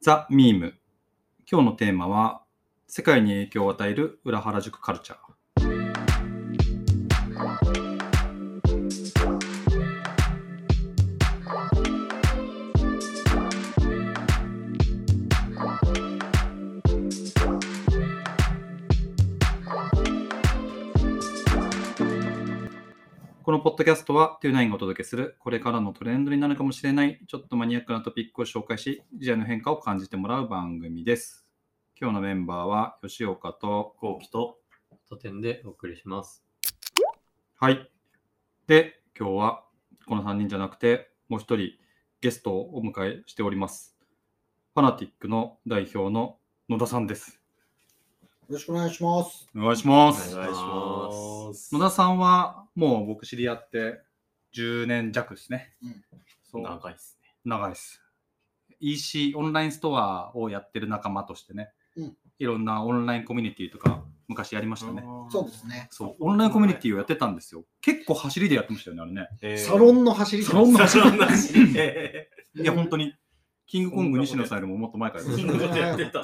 ザ・ミーム。今日のテーマは、世界に影響を与える裏原宿カルチャー。のポッドキャストは、29がお届けする、これからのトレンドになるかもしれない、ちょっとマニアックなトピックを紹介し、時代の変化を感じてもらう番組です。今日のメンバーは、吉岡と、後期と当店でお送りします。はい。で、今日は、この3人じゃなくて、もう一人、ゲストをお迎えしております。ファナティックの代表の野田さんです。よろしくお願いします。お願いします。お願いします。野田さんは、もう僕知り合って10年弱ですね。うんそう長いですね。長いです。EC、オンラインストアをやってる仲間としてね、うんいろんなオンラインコミュニティとか昔やりましたね。そうですね。そう、オンラインコミュニティをやってたんですよ。結構走りでやってましたよね、あれね。えーサロンの走りサロンの走りサロンの走りでいや、本当に、キングコング西野さんよりももっと前からやってた。やってた。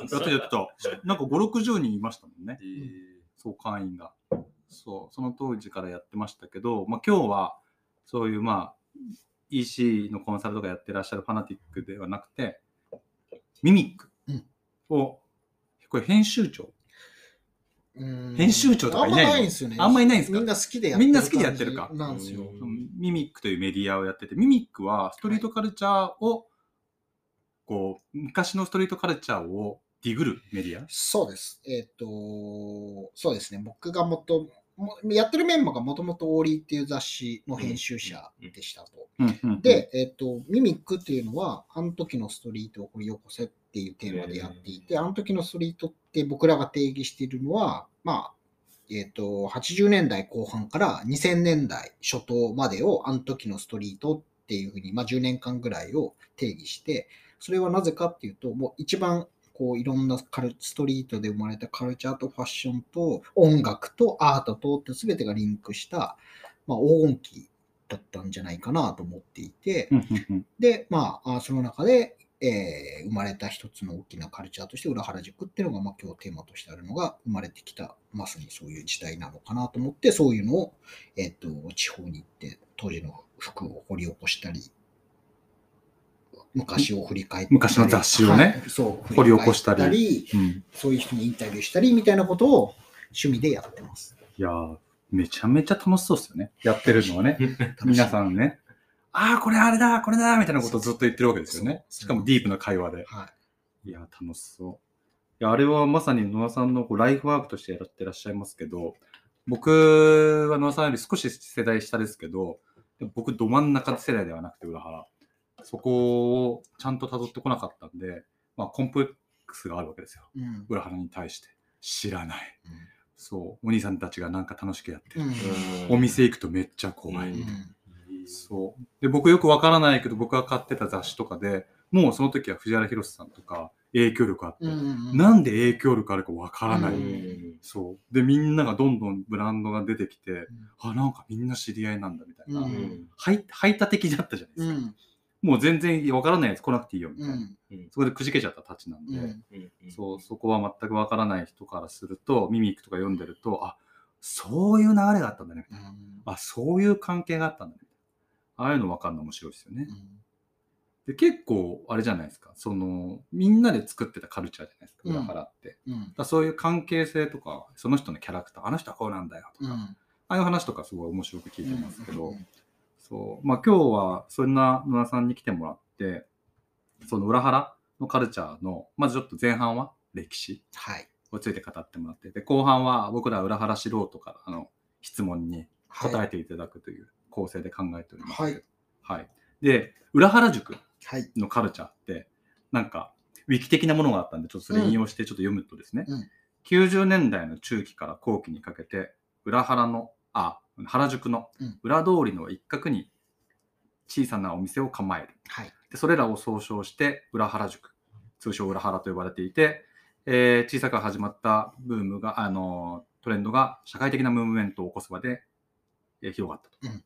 なんか5、60人いましたもんね。えーそう、会員が。そう、その当時からやってましたけど、まあ今日は、そういうまあ、EC のコンサルとかやってらっしゃるファナティックではなくて、ミミックを、これ編集長。うん編集長とかいないの？あんまないんですよね。あんまいないんですか？みんな好きでやみんな好きでやってるかなんですよ。うんミミックというメディアをやってて、ミミックはストリートカルチャーを、こう、昔のストリートカルチャーをディグるメディア？そうです。えっ、と、そうですね。僕がもとも、やってるメンバーがもともとオーリーっていう雑誌の編集者でしたと。うんうんで、えっ、と、ミミックっていうのは、あの時のストリートを掘り起こせっていうテーマでやっていて、あの時のストリートって僕らが定義しているのは、まあ、えっ、と、80年代後半から2000年代初頭までをあの時のストリートっていうふうに、まあ10年間ぐらいを定義して、それはなぜかっていうと、もう一番こういろんなカルストリートで生まれたカルチャーとファッションと音楽とアートとって全てがリンクした、まあ、黄金期だったんじゃないかなと思っていて、で、まあ、あその中で、えー生まれた一つの大きなカルチャーとして、裏原宿っていうのが、まあ、今日テーマとしてあるのが、生まれてきた、まさにそういう時代なのかなと思って、そういうのを、えっ、と、地方に行って、当時の服を掘り起こしたり、昔を振り返ったり。昔の雑誌をねはいそう、掘り起こしたりうんそういう人にインタビューしたり、みたいなことを趣味でやってます。いやー、めちゃめちゃ楽しそうですよね。やってるのはね。皆さんね。ああ、これあれだ、これだ、みたいなことをずっと言ってるわけですよね。しかもディープな会話で。はい。いや、楽しそう。いや、あれはまさに野田さんのこうライフワークとしてやってらっしゃいますけど、僕は野田さんより少し世代下ですけど、僕ど真ん中世代ではなくて、裏原。そこをちゃんと辿ってこなかったんで、まあ、コンプレックスがあるわけですよ。うん。裏原に対して。知らない。そう。お兄さんたちがなんか楽しくやってる。うん。お店行くとめっちゃ怖い。うんそう。で、僕よくわからないけど、僕が買ってた雑誌とかで、もうその時は藤原宏さんとか影響力あって、うん。なんで影響力あるかわからない。うんそう。で、みんながどんどんブランドが出てきて、あ、なんかみんな知り合いなんだみたいな。うん排排他的だったじゃないですか。うん。もう全然わからないやつ来なくていいよみたいな。うん。そこでくじけちゃったたちなんで、うんそう、そこは全くわからない人からすると、ミミックとか読んでると、あ、そういう流れがあったんだね。あ、そういう関係があったんだね。ああいうの分かるの面白いですよね。で、結構、あれじゃないですか。その、みんなで作ってたカルチャーじゃないですか、うん裏腹って。うん。らそういう関係性とか、その人のキャラクター、あの人はこうなんだよとか、ああいう話とかすごい面白く聞いてますけど、そう、まあ今日はそんな野田さんに来てもらって、その裏腹のカルチャーの、まずちょっと前半は歴史はい。をついて語ってもらって、で、後半は僕ら裏腹素人からの質問に答えていただくという構成で考えております。はい。はい。で、裏原宿はい。のカルチャーって、なんか、ウィキ的なものがあったんで、ちょっとそれ引用してちょっと読むとですね、うん90年代の中期から後期にかけて、裏原の、あ、原宿のうん裏通りの一角に小さなお店を構える。はい。でそれらを総称して裏原宿、通称裏原と呼ばれていて、えー小さく始まったブームが、あのトレンドが社会的なムーブメントを起こすまで、えー広がったと。うん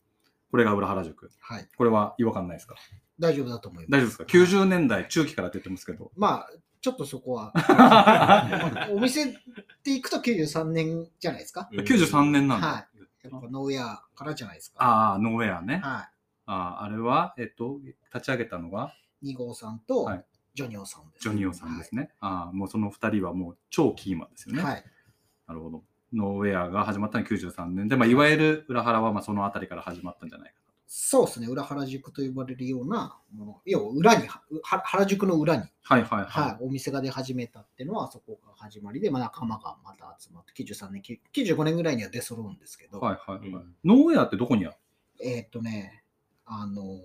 これが裏原宿。はい。これは違和感ないですか？大丈夫だと思います。大丈夫ですか ?90 年代中期からって言ってますけど。まあ、ちょっとそこは。ま あお店って行くと93年じゃないですか？93年なんだ。はいやっぱノーウェアからじゃないですか。ああ、ノーウェアね。はあーあれは、えっと、立ち上げたのがい。2号さんとはいジョニオさんです。ジョニオさんですね。ああ、もうその二人はもう超キーマンですよね。はい。なるほど。ノーウェアが始まったのは93年で、まあ、いわゆる裏腹はまあそのあたりから始まったんじゃないかそうですね。裏原宿と呼ばれるようなもの。要は裏に、は原宿の裏に、な。はいはいはい。はい、お店が出始めたっていうのはそこが始まりで、まあ、仲間がまた集まって、93年、95年ぐらいには出揃うんですけど、はいはいはい。うんノーウェアってどこにある？えーっとね、あのー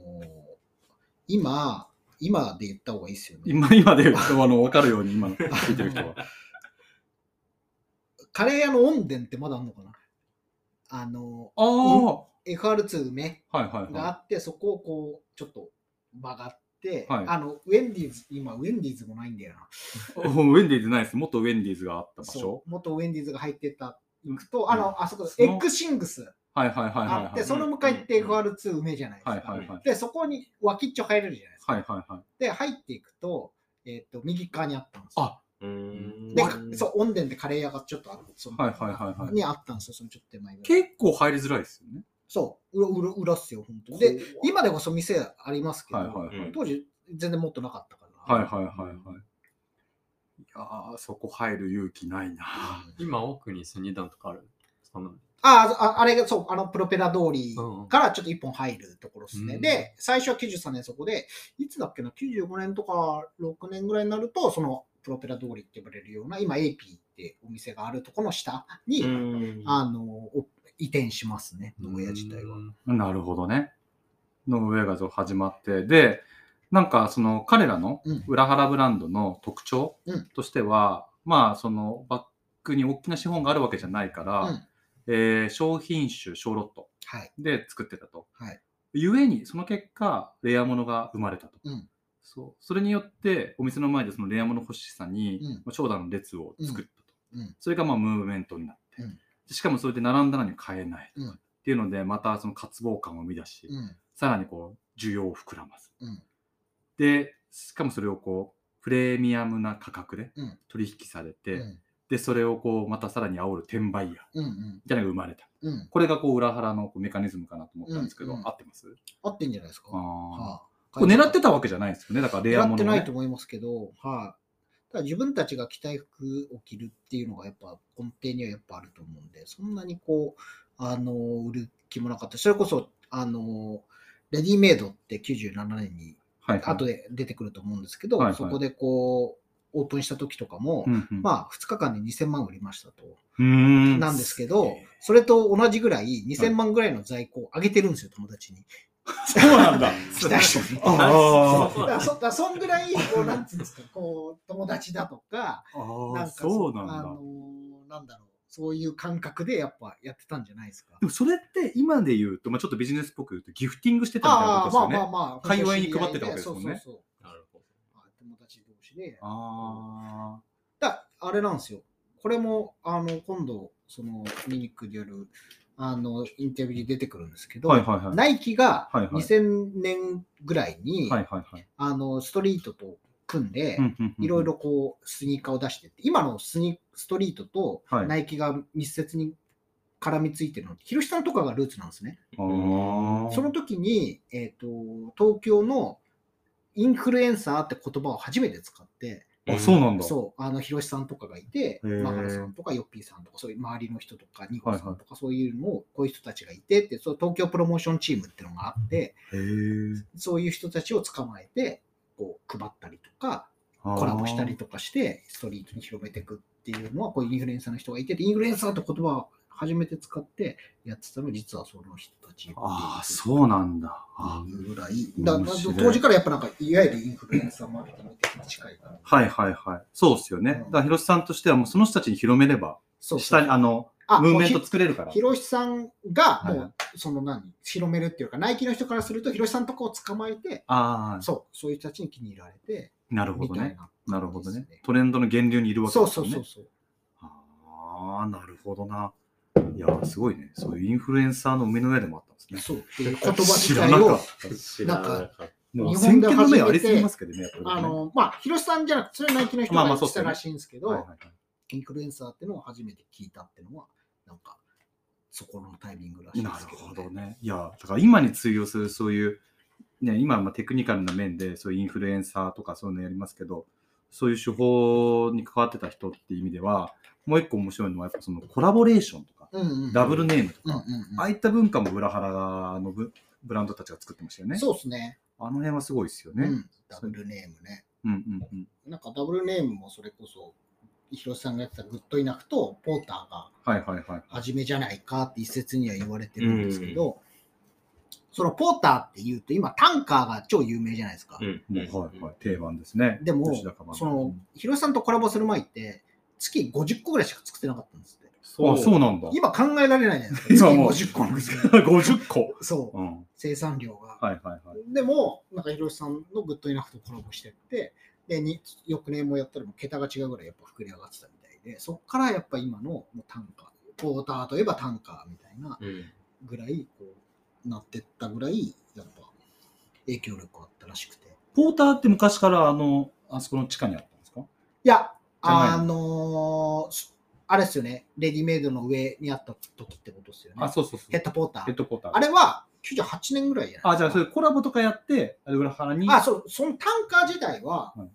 今、今で言った方がいいですよね。今、今であの、わかるように今の聞いてる人は。カレー屋の温殿ってまだあるのかな？あのああ、FR2 梅があって、そこをこう、ちょっと曲がって、はいあの、ウェンディーズ、今、ウェンディーズもないんだよな。い。ウェンディーズないです。もっとウェンディーズがあった場所？元ウェンディーズが入ってた、行くと、あうんの、あそこ、エッグシングスはいはいはいはいあって、はい。その向かいって FR2 梅じゃないですか。はいはいはい。で、そこに脇っちょ入れるじゃないですか。はいはいはい。で、入っていくと、えっ、と、右側にあったんですよ。あうんで、そう、温殿でカレー屋がちょっとある。そのはいはいはいはいにあったんですよ、そのちょっと手前。結構入りづらいですよね。そう、裏裏裏っすよ、本当に。で、今でこそ店ありますけど、はいはいはい当時全然もっとなかったから。はいはいはいはい。いやー、そこ入る勇気ないな。今奥にスニダンとかある？ああ、あれが、そう、あの、プロペラ通りうんからちょっと一本入るところですね。うんで、最初は93年そこで、いつだっけな、95年とか6年ぐらいになると、そのプロペラ通りって呼ばれるような、今 AP ってお店があるところの下に、あの、お移転しますね、ノーウェア自体は。なるほどね。ノーウェアが始まって、で、なんかその彼らのうん裏腹ブランドの特徴うんとしては、まあそのバッグに大きな資本があるわけじゃないから、うんえー商品種、小ロットはい。で作ってたと。はい。ゆえに、その結果、レアものが生まれたと。うんそうそれによって、お店の前でそのレアもの欲しさに、うんまあ長蛇の列を作ったと。うんそれがまあムーブメントになって、うんでしかもそれで並んだのに買えないうんっていうので、またその渇望感を生み出し、うん。さらにこう需要を膨らます。うん。で、しかもそれをこうプレミアムな価格でうん取引されて、うん。で、それをこうまたさらに煽る転売ヤーうん。うん。みたいなのが生まれた。うん。これがこう裏腹のこうメカニズムかなと思ったんですけど、合ってます？合ってんじゃないですか。あーはあこれ狙ってたわけじゃないんですよね。だからレアもの、ね。狙ってないと思いますけど、はだ自分たちが着たい服を着るっていうのがやっぱ根底にはやっぱあると思うんで、そんなにこう、あの、売る気もなかった。それこそ、あの、レディメイドって97年に後で出てくると思うんですけど、はいはいそこでこう、オープンした時とかも、うんうん、まあ2日間で2000万売りましたと。んなんですけど、それと同じぐらい2000万ぐらいの在庫を上げてるんですよ、友達に。そうなんだ。期待者に。あそ そんぐらい、こう、なんつうんですか、こう、友達だとか、あんかそうなんだ。あのーなんだろう、そういう感覚でやっぱやってたんじゃないですか。でもそれって今で言うと、まあ、ちょっとビジネスっぽく言うとギフティングしてたみたいなああ、まあことですよね。まあまあ、界隈に配ってたわけですもんねそうそうそう。なるほど。あ友達同士で。あだあれなんですよ。これも、あの、今度、その、ミニックでやる、あの、インタビューに出てくるんですけあ。ど、はいはいはい。ナイキがはいはい2000年ぐらいに、はいはいはい。あの、ストリートと組んで、いろいろこう、スニーカーを出してって、今のスニストリートとはいナイキが密接に絡みついてるのって、広島とかがルーツなんですね。その時に、えっ、と、東京のインフルエンサーって言葉を初めて使って、あ、そうなんだ。そう、あの、広瀬さんとかがいて、マハラさんとかヨッピーさんとか、そういう周りの人とか、ニコさんとか、そういうのを、こういう人たちがいてって、そう東京プロモーションチームっていうのがあって、そういう人たちを捕まえて、こう、配ったりとか、コラボしたりとかして、ストリートに広めていくっていうのは、こういうインフルエンサーの人がいて、インフルエンサーって言葉を初めて使ってやってたのが、実はその人たちああ、そうなんだ。あぐらい、だ当時からやっぱなんか、いわゆるインフルエンサーマーケティング近いから。はいはいはい。そうですよね。だから広瀬さんとしてはもうその人たちに広めれば、そうそう下にあの、あムーブメント作れるから。広瀬さんが、もう、その何、広めるっていうか、ナイキの人からすると、広瀬さんとかを捕まえて、ああ、そう、そういう人たちに気に入られて、なるほどね。な、なるほどね。トレンドの源流にいるわけそうですよね。そうそうそう。ああ、なるほどな。いやー、すごいね。そういうインフルエンサーの目の上でもあったんですね。そう言葉自知らなかった。知らなかった。もう日本で先見の目ありすぎますけどね、やっぱり、ね。あの、まあ、広瀬さんじゃなくて、それはナイキの人まあがまあそうったらしいんですけど、はいはいはいインフルエンサーっていうのを初めて聞いたっていうのは、なんか、そこのタイミングらしいんなるですけど、ほどね。いや、だから今に通用するそういう、ね、今はまあテクニカルな面でそういうインフルエンサーとかそういうのやりますけど、そういう手法に関わってた人っていう意味では、もう一個面白いのはやっぱそのコラボレーションとか、ダブルネームとか、ああいった文化も裏腹のブブランドたちが作ってましたよね。そうですね。あの辺はすごいですよね。うん。ダブルネームね。うんうんうん。なんかダブルネームもそれこそ、広瀬さんがやってたグッドイナフとポーターがはいはいはい。初めじゃないかって一説には言われてるんですけど、そのポーターって言うと今タンカーが超有名じゃないですか。うんもうはいはい。定番ですね。でもその、広瀬さんとコラボする前って月50個ぐらいしか作ってなかったんですって。あ、そうなんだ。今考えられないじゃないですか。月 今もう50個なんですよ。50個。そう。うん。生産量が。はいはいはい。でも、なんか広瀬さんのグッドイナフとコラボしてって、で、に翌年もやったらもう桁が違うぐらいやっぱ膨れ上がってたみたいで、そっからやっぱ今のもう単価、ポーターといえば単価みたいなうん。ぐらいこうなってったぐらい、やっぱ影響力あったらしくて。ポーターって昔からあの、あそこの地下にあったんですか？いや、あのーすあれですよね、レディメイドの上にあった時ってことですよね。あ、そうそうそう。ヘッドポーター。ヘッドポーター。あれは98年ぐらいじゃないあ、じゃあそれコラボとかやって、裏腹に。あ、そう、その単価自体は、はい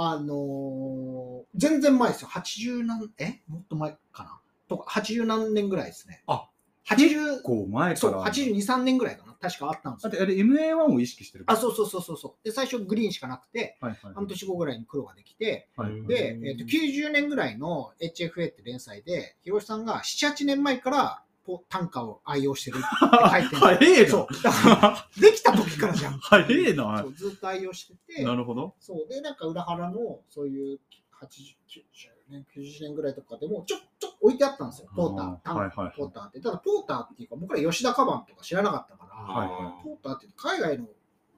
あのー全然前ですよ。80何、え？もっと前かなとか、80何年ぐらいですね。あ、80結、構前そう、から。82、3年ぐらいかな。確かあったんですよ。だってあれ MA1 を意識してる？あ、そうそうそうそうそう。で、最初グリーンしかなくて、はいはい。半年後ぐらいに黒ができて、はいで、えーと90年ぐらいの HFA って連載で、広瀬さんが7、8年前からポ単価を愛用してるって書いてる 早えな。そう。だから、できた時からじゃん。早えなそ。うずっと愛用してて、なるほど。そう。で、なんか裏腹の、そういう80、90年、90年ぐらいとかでも、ちょ、ちょっと置いてあったんですよ。ポーター。あー単はいはいはいポーターって。ただ、ポーターっていうか、僕ら吉田カバンとか知らなかったから、はいはポーターって海外の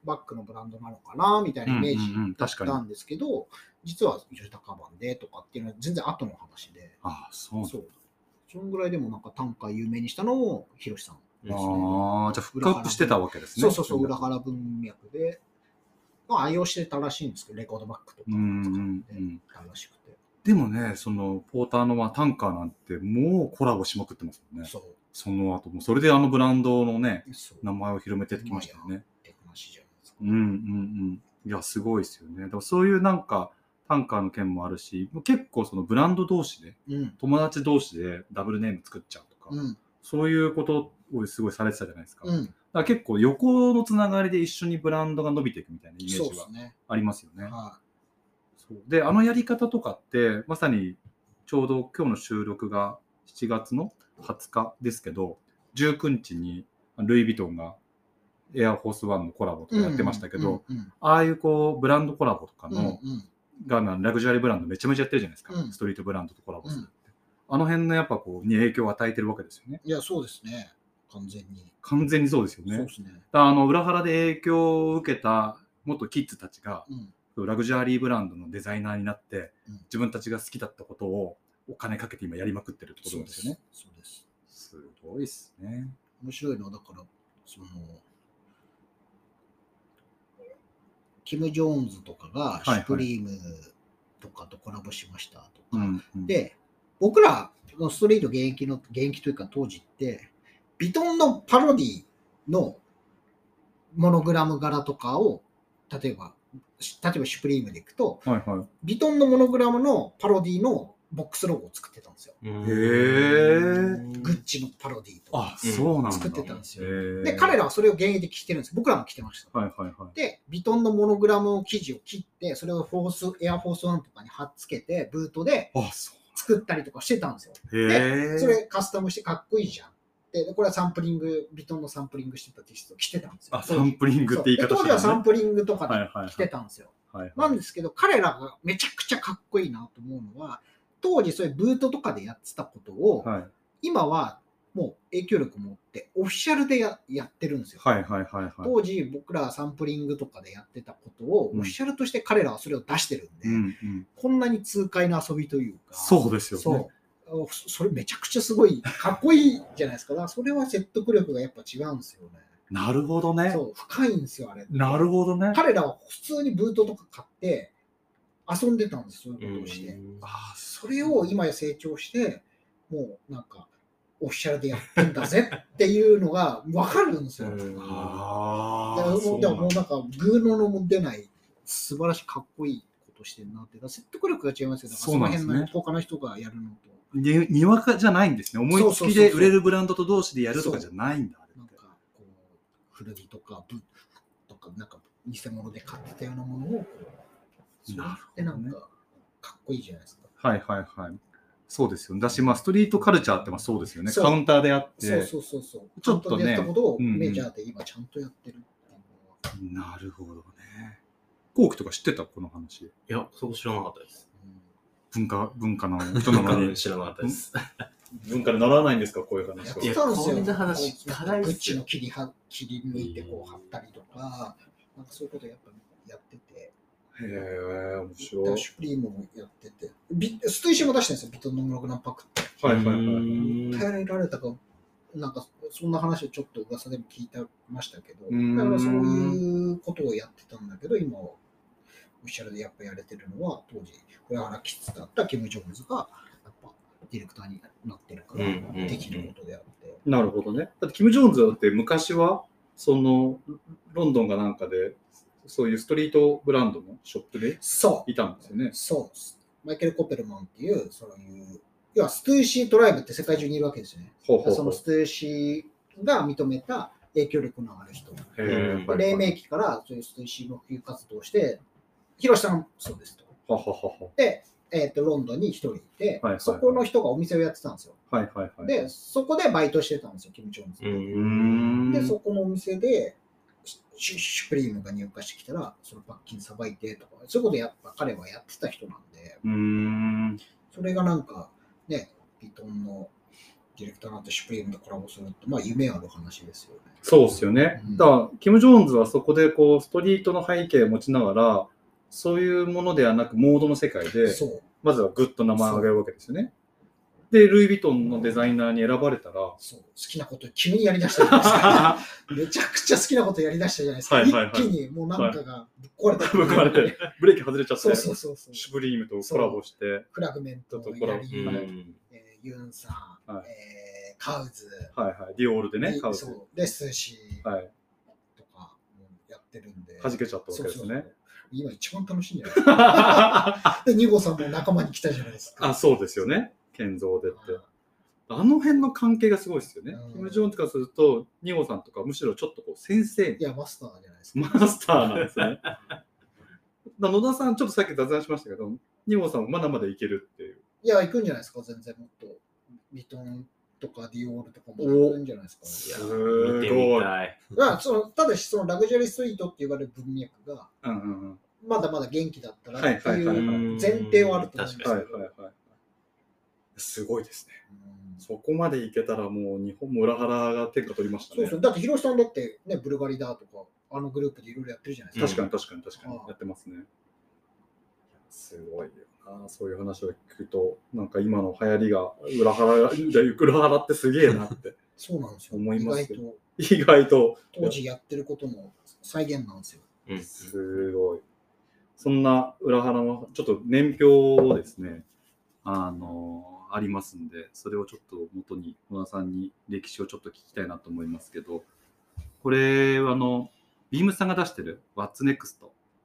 バッグのブランドなのかな、みたいなイメージうんうんうんだったんですけど、実は吉田カバンでとかっていうのは全然後の話で、あ、そうそう。そのぐらいでもなんか単価有名にしたのも、ヒロシさんですね。ああ、じゃあフックアップしてたわけですね。そうそうそう、裏腹文脈で、まあ、愛用してたらしいんですけど、レコードバッグとかうんうん使ってしくて。でもね、そのポーターのまあタンカーなんてもうコラボしまくってますもんね。そう。その後も、それであのブランドのね。名前を広めてきましたよね。って話じゃないですか。うんうんうん。いや、すごいですよね。でもそういうなんか、タンカーの件もあるし、結構そのブランド同士で、うん。友達同士でダブルネーム作っちゃうとか、うん。そういうことをすごいされてたじゃないですか。だかうん。ら結構横のつながりで一緒にブランドが伸びていくみたいなイメージはですね。ありますよね。はそうで、あのやり方とかって、まさにちょうど今日の収録が7月の20日ですけど、19日にルイ・ヴィトンがエアフォースワンのコラボとい。かやってましたけど、うん、うんああいうこうブランドコラボとかうん。の、うんがなラグジュアリーブランドめちゃめちゃやってるじゃないですか、うんストリートブランドとコラボするって、うんあの辺のやっぱこうに影響を与えてるわけですよねいや、そうですね。完全に。完全にそうですよねそうですね。あの裏腹で影響を受けた元キッズたちがうん。ラグジュアリーブランドのデザイナーになって、うん自分たちが好きだったことをお金かけて今やりまくってるってことなんですよね。そうです。すごいっすね。面白いのは、だから、その、キム・ジョーンズとかが、はいはいシュプリームとかとコラボしましたとか、うんうん、で、僕らのストリート現役の、現役というか当時って、ビトンのパロディのモノグラム柄とかを、例えば、し例えばシュプリームでいくと、はいはい。ビトンのモノグラムのパロディのボックスロゴを作ってたんですよ。へーグッチのパロディとか。あ、そうなんだ。作ってたんですよで、彼らはそれを現役で着てるんですよ。僕らも着てました。はいはいはい。で、ビトンのモノグラム生地を切って、それをフォース、エアフォースワンとかに貼っつけて、ブートであ、そ作ったりとかしてたんですよ。う。へえ。それカスタムしてかっこいいじゃん。で、でこれはサンプリング、ビトンのサンプリングしてたシャツを着てたんですよ。あ、サンプリングって言い方当時はサンププリングとかで着てたんですよ。はいはい。なんですけど、彼らがめちゃくちゃかっこいいなと思うのは、当時そういうブートとかでやってたことを、はい今はもう影響力持ってオフィシャルでややってるんですよ。はいはいはいはい。当時僕らサンプリングとかでやってたことを、うんオフィシャルとして彼らはそれを出してるんで、うんうん。こんなに痛快な遊びというか、そうですよねそれめちゃくちゃすごい、かっこいいじゃないですか。それは説得力がやっぱ違うんですよね。なるほどね。そう、深いんですよ、あれ。なるほどね。彼らは普通にブートとか買って遊んでたんですよ、そういうことをして。あそれを今や成長して、もうなんか、オフィシャルでやってんだぜっていうのが分かるんですよ。うんあー。だからもそううでももうなんか、グーののも出ない、素晴らしいかっこいいことしてるなって。説得力が違いますよ。だからその辺の他の人がやるのと。ににわかじゃないんですね。思いつきで売れるブランドと同士でやるとかじゃないんだ。あれってなんか、こう、古着とか、ブとか、なんか、偽物で買ってたようなものを、こう、なるほどねで、なんか、かっこいいじゃないですか。はいはいはい。そうですよね。だし、まあ、ストリートカルチャーってまあそうですよね。カウンターであって。そうそうそうそう。ちょっとねメジャーで今ちゃんとやってるっていうのは。なるほどね。後期とか知ってた？この話。いや、そこ知らなかったです。文化、文化の人なのに。知らなかったです。文化でならないんですか？こういう話は。いやこんな話こう課題グッチの切りは切り抜いてこう貼ったりとか、なんかそういうことやっぱやってて。へえ、面だ白い。シュプリームもやってて。ビストイシも出してるんですよ、ビトンのムログナンパックって。はいはいはい。うん耐えられたか、なんかそんな話をちょっと噂でも聞いてましたけど、うんだからそういうことをやってたんだけど、今はオフィシャルでやっぱやれてるのは、当時、小原キッズだったキム・ジョンズが、やっぱディレクターになってるから、できることであって。なるほどね。だって、キム・ジョーンズはだって昔は、その、ロンドンがなんかで、そういうストリートブランドのショップでそう、いたんですよね。そう、マイケル・コペルマンっていう、そういう、要はストゥーシートライブって世界中にいるわけですよね。ほうほうほうそのストゥーシーが認めた影響力のある人。黎明期からそういうストゥーシーの普及活動をして、ヒロシさんもそうですと。はははは。で、えっとロンドンに一人いて、はいはいそこの人がお店をやってたんですよ。はいはいはい。で、そこでバイトしてたんですよ、キム・ジョーンズ。で、そこのお店で、シュシュプリームが入荷してきたら、そのパッキンさばいてとか、そういうことやっぱ彼はやってた人なんで、うーん。それがなんか、ね、ビトンのディレクターなんてシュプリームとコラボするって、まあ夢ある話ですよね。そうですよね。うんだから、キム・ジョーンズはそこでこう、ストリートの背景を持ちながら、そういうものではなく、モードの世界で。まずはグッと名前を挙げるわけですよね。で、ルイ・ヴィトンのデザイナーに選ばれたら、そう、好きなこと急にやりだしたじゃないですか。めちゃくちゃ好きなことやりだしたじゃないですか。はいはいはい一気にもうなんかがぶっ壊れた。ぶっ壊れて、ブレーキ外れちゃって、そうそうそうそう。シュプリームとコラボして、フラグメントとコラボやり、はいえーユンさん、はいえーカウズ、はいはい、ディオールでね、買うと。そうで、ストゥーシーはい。とかもやってるんで。弾けちゃったわけですねそうそうそう。今一番楽しいんじゃない？ですか。で、ニゴさんも仲間に来たじゃないですか。あ、そうですよね。ケンゾーでって。あの辺の関係がすごいですよねうん。キム・ジョーンズからすると、ニゴさんとかむしろちょっとこう先生いや、マスターじゃないですか。マスターなんですね。だ 野田さん、ちょっとさっき雑談しましたけど、ニゴさんもまだまだいけるっていう。いや、行くんじゃないですか、全然もっと。ビトンとかディオールとかも行くんじゃないですか、いやすごい。まあ、そのただし、そのラグジュアリーストリートって言われる文脈が、うんうんうん。まだまだ元気だったらはいってはいう前提はあると思うんですはいけど、はいはい。すごいですね。うんそこまでいけたらもう日本も裏腹が天下取りましたね。そうそう、だって、ヒロシさんだって、ね、ブルガリだとか、あのグループでいろいろやってるじゃないですか。確かに確かに確かにああやってますね。すごいよな。そういう話を聞くと、なんか今の流行りが裏腹が、裏腹ってすげえなって。そうなんですよ。思います意外と、意外と、当時やってることの再現なんですよ。うんすごい。そんな裏腹のちょっと年表をですね、あのありますんで、それをちょっと元に野田さんに歴史をちょっと聞きたいなと思いますけど、これあのビームさんが出してる What's Next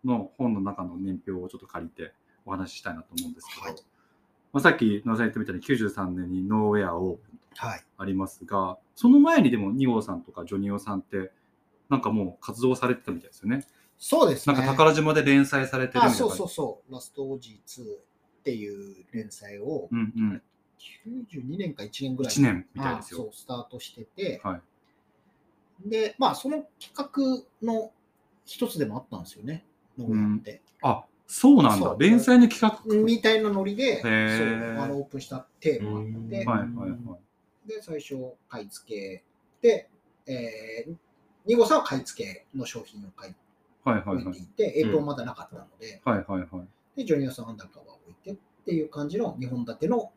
の本の中の年表をちょっと借りてお話ししたいなと思うんですけど、はいまあ、さっき野田さん言ったみたいに93年にノーウェアオープンとはい。ありますが、その前にでも2号さんとかジョニオさんってなんかもう活動されてたみたいですよね。そうですね。なんか宝島で連載されてるみたいあ、な。そうそうそう。ラストオージー2っていう連載を、うんうん。92年か1年ぐらい1年みたいですよ。あそう、スタートしてて、はい。で、まあ、その企画の一つでもあったんですよね、ノーヤって。あ、そうなんだ。連載の企画。みたいなノリで、そうーあのオープンしたテーマがあって、うんはいはいはい。で、最初、買い付けで、えー、ニゴさんは買い付けの商品を買いはいはいはい置いて。いて、エイプロンまだなかったので、はいはいはい。で、ジョニオさんアンダーカバーを置いてっていう感じの2本立ての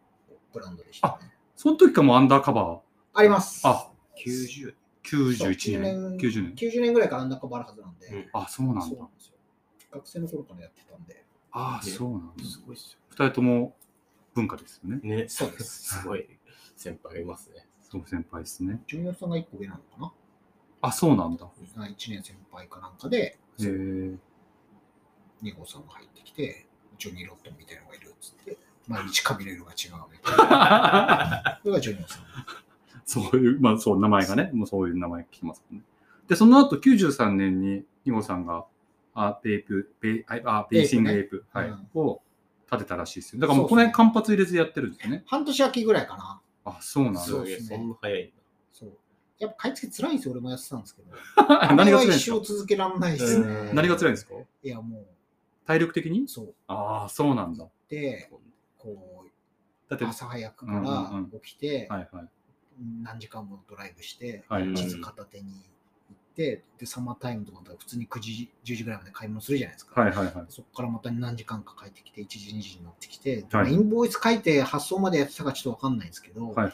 ブランドでしたね。その時からもうアンダーカバあります。ー。あ、90。91年。90年。90年ぐらいからアンダーカバーあるはずなんで。うんあ、そうなんだそうな。んですよ。学生の頃からやってたんで。あ、ねそうなんだ。すごいっす二人とも文化ですよね。よ。ね。そうですすごい先輩がいますね。そう先輩ですね。ジュニアさんが1個上なのかな？あ、そうなんだ。あ ?1 年先輩かなんかで、へえ。2号さんが入ってきて、ジョニー・ロットンみたいなのがいるっつって、毎日髪の色が違うみたいな。それがジョニーさん。そういう、まあそう、名前がね、もうそういう名前聞きますね。で、その後93年に、ニゴさんが、あ、ベープ、ベイ、あ、ベイシングエイプ、はい、うんを立てたらしいですよ。だからもうこの辺間髪入れずやってるんですよね。半年おきぐらいかな。あ、そうなんですねそんな早いんだ。そう。やっぱ買い付け辛いんですよ、俺もやってたんですけど。何が辛いんはですか？一生続けられないですね。何が辛いんですか？いや、も体力的に？う、そう。ああ、そうなんだ。で、こだって、朝早くからうん起きて、はい。何時間もドライブして、地図片手にて、で、サマータイムとか普通に9時、10時ぐらいまで買い物するじゃないですか。はいはいはい。そこからまた何時間か帰ってきて、1時、2時になってきて、はいインボイス書いて発送までやってたかちょっとわかんないんですけど、はいはい。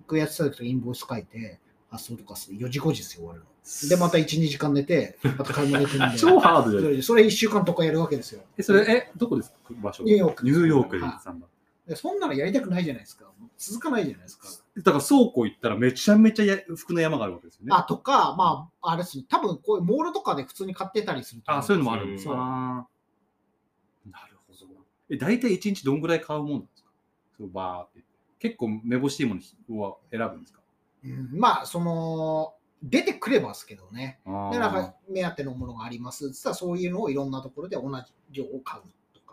僕やってた時とインボイス書いて、発送とかする4時、5時ですよ、終わるの。で、また1、2時間寝て、また買い物行くんで、超ハードで。それそれ1週間とかやるわけですよ。え、それ、え、どこですか？場所ニューヨークニューヨークで行ってたんだ。でそんなのやりたくないじゃないですか。続かないじゃないですか。だから倉庫行ったらめちゃめちゃや服の山があるわけですよね。あ、とか、まあ、あれですね、多分こういうモールとかで普通に買ってたりするあ、そういうのもあるんですそうあーなるほど。え、大体1日どんぐらい買うもんなんですか？そうバーって。結構めぼしいものは選ぶんですか？うんまあ、その、出てくればですけどね。あで、なんかー目当てのものがあります。つったらそういうのをいろんなところで同じ量を買う。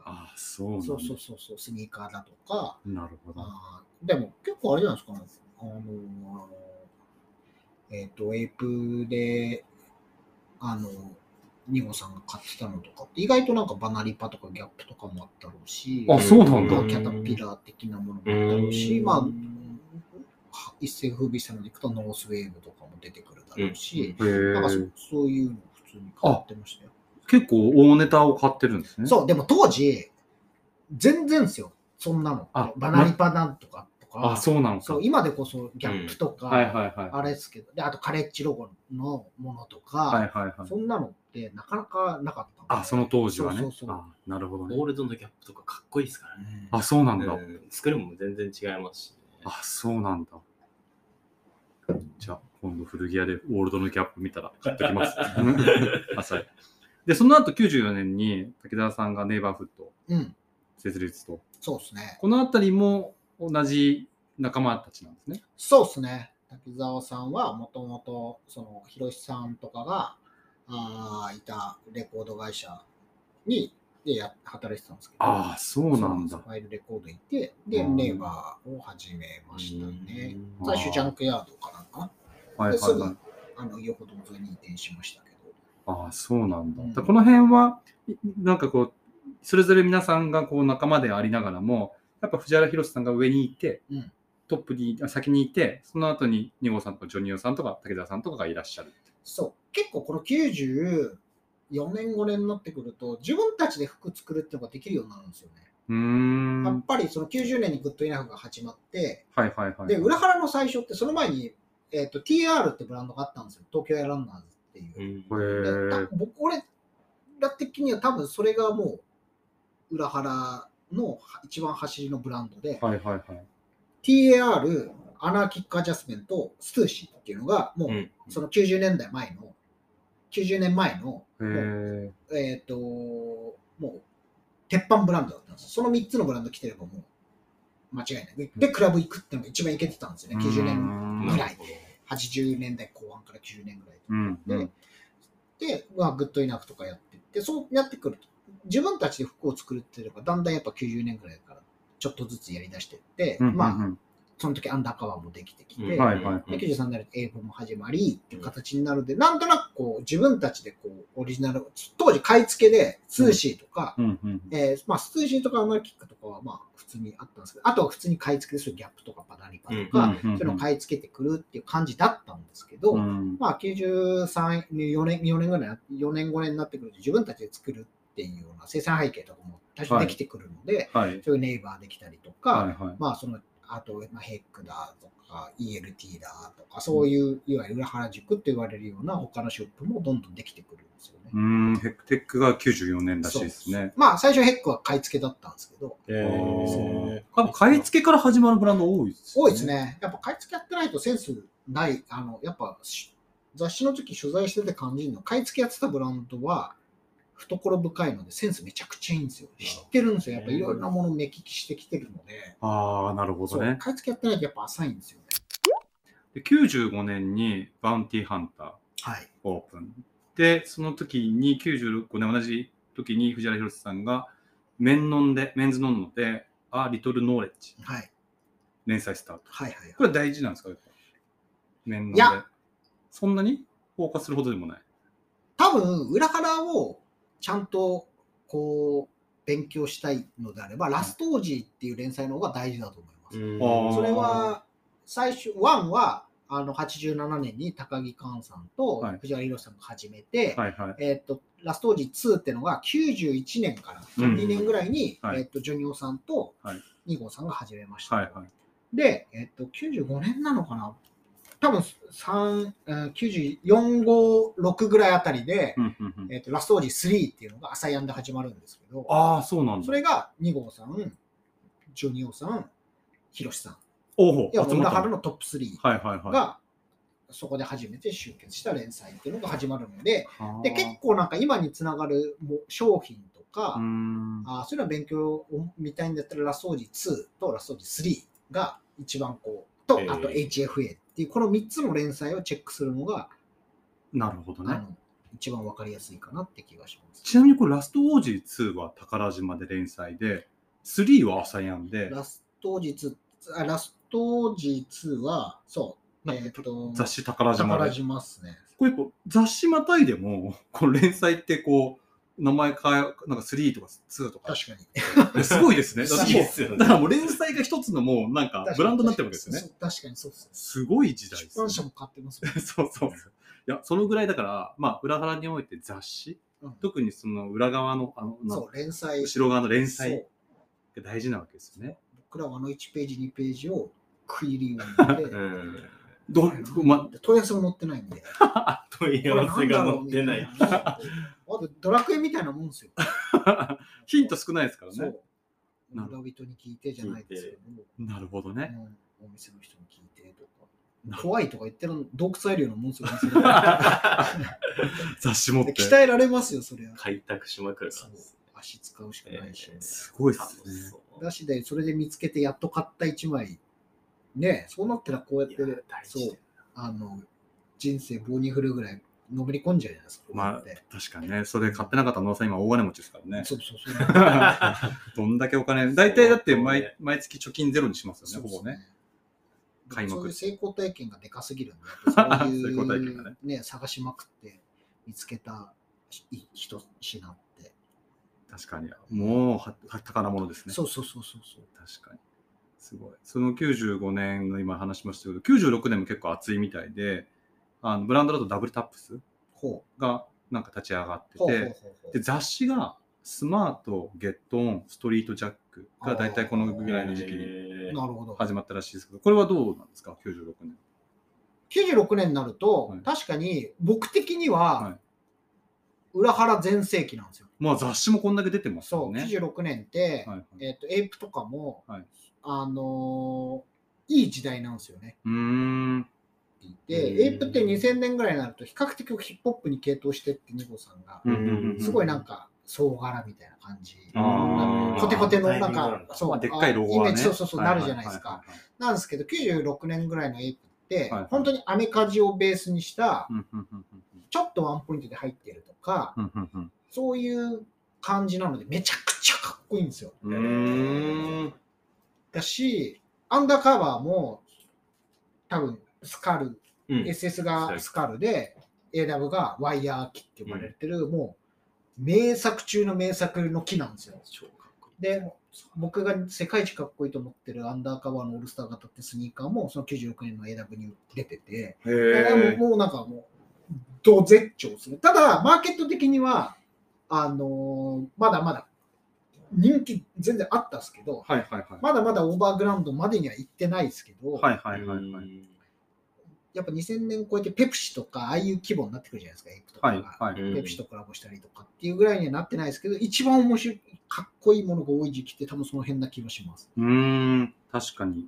あー、そう。そうそうそうそう、スニーカーだとか。なるほど。あーでも結構あれじゃないですかね。あのえっ、と、エイプで、あの、ニゴさんが買ってたのとか意外となんかバナリパとかギャップとかもあったろうし、あ、そうなんだ。まあキャタピラー的なものもあったろうし、うんまあ、は一世風靡したのでいくとノースウェーブとかも出てくるだろうし、へなんかそういうの普通に買ってましたよ。結構大ネタを買ってるんですね。そう、でも当時、全然ですよ、そんなのあ。バナリパなんとかとか、あ、そうなのか。そう今でこそギャップとか、はいはいはい。あれですけど、であとカレッジロゴのものとか、はいはいはい。そんなのってなかなかなかったんであ、その当時はね。そうそうそうあなるほどねゴ。ールドのギャップとかかっこいいですからね。うんあ、そうなんだ。うん作るもん全然違いますしね。あ、そうなんだ。じゃあ、今度古着屋でオールドのギャップ見たら買ってきます。浅い。で、その後94年に滝沢さんがネイバーフットうん、設立と。そうですね。このあたりも同じ仲間たちなんですね。そうですね。滝沢さんはもともと、その、広志さんとかが、あーいたレコード会社にでや働いてたんですけど、ああ、そうなんだフ。ァイルレコードいて、で、うんネイバーを始めましたね。うん最初、ジャンクヤードかなんかな。はいはいはい。あの、横道沿いに移転しましたけど。ああ、そうなんだ。うんだこの辺は、いなんかこう、それぞれ皆さんがこう仲間でありながらも、やっぱ藤原宏さんが上にいて、うんトップに、あ先にいて、その後に二号さんとかジョニオさんとか武田さんとかがいらっしゃる。そう、結構この94年、5年になってくると、自分たちで服作るっていうのができるようになるんですよね。やっぱりその90年にグッドイナフが始まって、いはいはい。で、裏腹の最初ってその前に、えっと TR ってブランドがあったんですよ。東京エアランナーズっていう。僕俺ら的には多分それがもう裏腹の一番走りのブランドで、はいはいはい。TAR、アナーキックアジャスメント、ストゥーシーっていうのがもううんその90年代前の、90年前の、へえ。えっ、と、もう、鉄板ブランドだったんですよ。その3つのブランド来てればもう、間違いない。で、クラブ行くっていうのが一番いけてたんですよね。90年年ぐらい。80年代後半から90年ぐらい。うん。で、うんで、まあ、グッドイナフとかやってって、そうやってくると、自分たちで服を作るっていうのが、だんだんやっぱ90年ぐらいから、ちょっとずつやり出してって、うんうんうんまあ、その時アンダーカバーもできてきて、うん。はいはいはい。で93年になると英語も始まりっていう形になるんで、なんとなくこう自分たちでこうオリジナル、当時買い付けでツーシーとか、うんうんえーまあ、スツーシーとかアナーキックとかはまあ普通にあったんですけど、あとは普通に買い付けでするギャップとかバナリパとか、うんうんうん。そういうのを買い付けてくるっていう感じだったんですけど、うんまあ93、4年、4年ぐらい、4年5年になってくると自分たちで作るっていうような生産背景とかも多少できてくるので、はい。そういうネイバーできたりとか、はいはい。まあそのあと、まあ、ヘックだとか、ELT だとか、そういう、いわゆる裏原宿って言われるような他のショップもどんどんできてくるんですよね。うーん、ヘックテックが94年らしいですね。まあ、最初ヘックは買い付けだったんですけど、えーー多分買い付けから始まるブランド多いです多いです。ね。やっぱ買い付けやってないとセンスない、あの、やっぱし雑誌の時取材してて感じるの、買い付けやってたブランドは、懐深いので、センスめちゃくちゃいいんですよ。知ってるんですよ。やっぱいろいろなものを目利きしてきてるので、ああ、なるほどね。買い付けやってないとやっぱ浅いんですよね。で95年にバウンティーハンターはい。オープン。で、その時に96年同じ時に藤原宏さんがメンノンで、メンズノンノで、あ、リトルノーレッジはい。連載スタート。はいはいはい。これ大事なんですか？メンノンでいや。そんなに？フォーカスするほどでもない。多分、裏腹をちゃんとこう、勉強したいのであれば、ラストオージーっていう連載の方が大事だと思います。うんそれは、最初、1は、あの、87年に高木寛さんとはい藤原宏さんが始めて、はいはい。えっ、と、ラストオージー2っていうのが91年からうん2年ぐらいに、はいえっ、と、ジョニオさんとはい2号さんが始めました。はいはい。で、えっ、と、95年なのかな？多分、3、うん94、5、6ぐらいあたりで、うんうんうんえっ、と、ラストオージー3っていうのが朝やんで始まるんですけど、ああ、そうなんだ。それが2号さん、ジョニオさん、ヒロシさん。おお、いや、もう集まったの裏春のトップ3はいはいはい。が、そこで初めて集結した連載っていうのが始まるので、はあで、結構なんか今につながるも商品とか。あそういうの勉強を見たいんだったら、ラストオージー2とラストオージー3が一番こう、と、えーあと HFA っていう、この3つの連載をチェックするのが、なるほどね。一番わかりやすいかなって気がします。ちなみにこれラストオージー2は宝島で連載で、3は朝やんで、ラストオージー2、あラストオージー2は、そう、えっ、と、雑誌宝島宝で。島っすね。これこう雑誌またいでも、この連載ってこう、名前変え、なんか3とか2とか、確かに。すごいですね。だからもう連載が一つのもうなんかブランドになってるわけですよね。確かにそうですね。すごい時代です、ね。出版社も買ってますもんね そうそう。いや、そのぐらいだから、まあ、裏腹において雑誌、うん特にその裏側の、あの、なそう、連載。後ろ側の連載が大事なわけですよね。僕らはあの1ページ、2ページを食い入るよ うになって、うま、問い合わせも載ってないんで。問い合わせが載ってない。あとドラクエみたいなもんですよ。ヒント少ないですからね。村人に聞いてじゃないですけども、なるほどね。うんお店の人に聞いてとなか。怖いとか言ってるの洞窟アイリアのもんですよ。雑誌持って。鍛えられますよ、それは。開拓しまくる足使うしかないし。すごいっ楽すね。だしで、それで見つけてやっと買った1枚。ねそうなったらこうやってそう、あの、人生棒に振るぐらいのめり込んじゃうじゃないですか。まあ確かにね、それ買ってなかった野田さん今大金持ちですからね。そうそうそう。どんだけお金、大体だって毎毎月貯金ゼロにしますよね、ほぼね。開幕そういう成功体験がでかすぎるんで、そうい成功体験がうねね、探しまくって見つけた一一品って。確かに。もうはは宝物ですね。そうそうそうそうそう。確かに。すごい。その95年の今話しましたけど、96年も結構熱いみたいで、あのブランドだとダブルタップスほがなんか立ち上がってて、で雑誌がスマート、ゲットオン、ストリートジャックが大体このぐらいの時期にへーなるほど。始まったらしいですけど、これはどうなんですか、96年。96年になると、はい確かに僕的には、はい裏原全盛期なんですよ。まあ雑誌もこんだけ出てますそう、よね。96年って、はいはい、えっ、と、エイプとかも、はいあのーいい時代なんですよね。うーん。で、うんエイプって2000年ぐらいになると、比較的ヒップホップに傾倒してって、ニゴさんが、すごいなんか、総柄みたいな感じ。コテコテのなんかそう、まあでっかいロゴはね。イメージそうそうそう、はいはいなるじゃないですか。はいはいはいなんですけど、96年ぐらいのエイプって、はい本当にアメカジをベースにした、ちょっとワンポイントで入ってるとか、そういう感じなので、めちゃくちゃかっこいいんですよ。だし、アンダーカバーも、多分、スカル、うん。SS がスカルで、AW がワイヤー機って呼ばれてる、もう、名作中の名作の木なんですよ。で、僕が世界一かっこいいと思ってるアンダーカバーのオールスター型ってスニーカーも、その96年の AW に出てて、へもうもうなんかもう、ど絶頂する。ただ、マーケット的には、あのーまだまだ人気全然あったんですけど、はいはいはい。まだまだオーバーグラウンドまでには行ってないですけど、はいはいはいはい。やっぱ2000年超えてペプシとか、ああいう規模になってくるじゃないですか、エイプとかはいが。はい。うんペプシとコラボしたりとかっていうぐらいにはなってないですけど、一番面白い、かっこいいものが多い時期って多分その辺な気がします。うーん、確かに。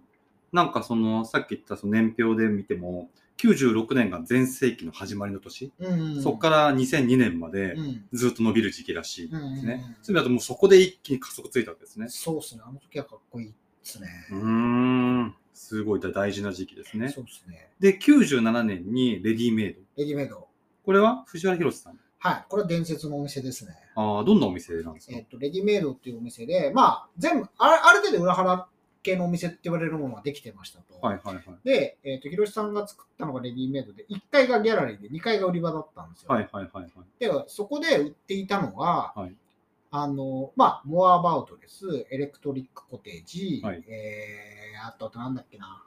なんかその、さっき言ったその年表で見ても、96年が全盛期の始まりの年、うん、そこから2002年までうんずっと伸びる時期らしいですうんうんね。そういう意味だともうそこで一気に加速ついたわけですね。そうですね、あの時はかっこいいですね。うーん、すごい大事な時期ですね。そうですね。で、97年にレディメイド。レディメイド。これは藤原宏さん？はい、これは伝説のお店ですね。ああ、どんなお店なんですか？えっと、レディメイドっていうお店で、まあ、全部、あある程度裏腹系のお店って言われるものができてましたと。はいはいはい。で、えっと、広瀬さんが作ったのがレディメイドで、1階がギャラリーで2階が売り場だったんですよ。はいはいはいはい。で、そこで売っていたのが、はいあの、まあ、モアアバウトです、エレクトリックコテージ、はいえー、あと、あとなんだっけな。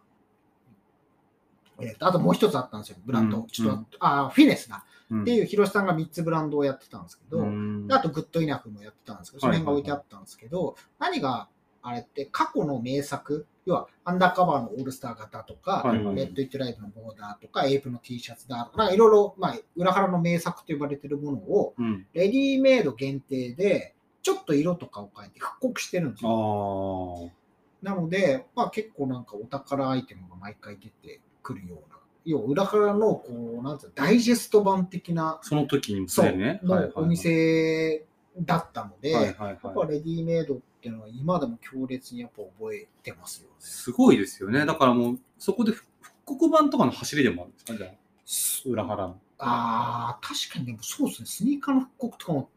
えーとあともう一つあったんですよ、ブランド。うんちょっと、あ、フィネスだ。うんっていう、広瀬さんが3つブランドをやってたんですけど、うんであと、グッドイナフもやってたんですけど、その辺が置いてあったんですけど、何があれって、過去の名作、要は、アンダーカバーのオールスター型とか、はいはいレッド・イット・ライトのボーダーとか、エイプの T シャツだとか、いろいろ、まあ、裏腹の名作と呼ばれてるものを、うん。レディメイド限定で、ちょっと色とかを変えて復刻してるんですあよ。あ。なので、まあ結構なんかお宝アイテムが毎回出てくるような、要は裏腹の、こう、なんつうのダイジェスト版的な、その時にもそう、ね。のお店だったので、はいはいやっぱはい。レディメイドっていうのは今でも強烈にやっぱ覚えてますよね。すごいですよね。だからもう、そこで復刻版とかの走りでもあるんですか？じゃあ、裏腹の。ああ、確かにでもそうですね、スニーカーの復刻とかも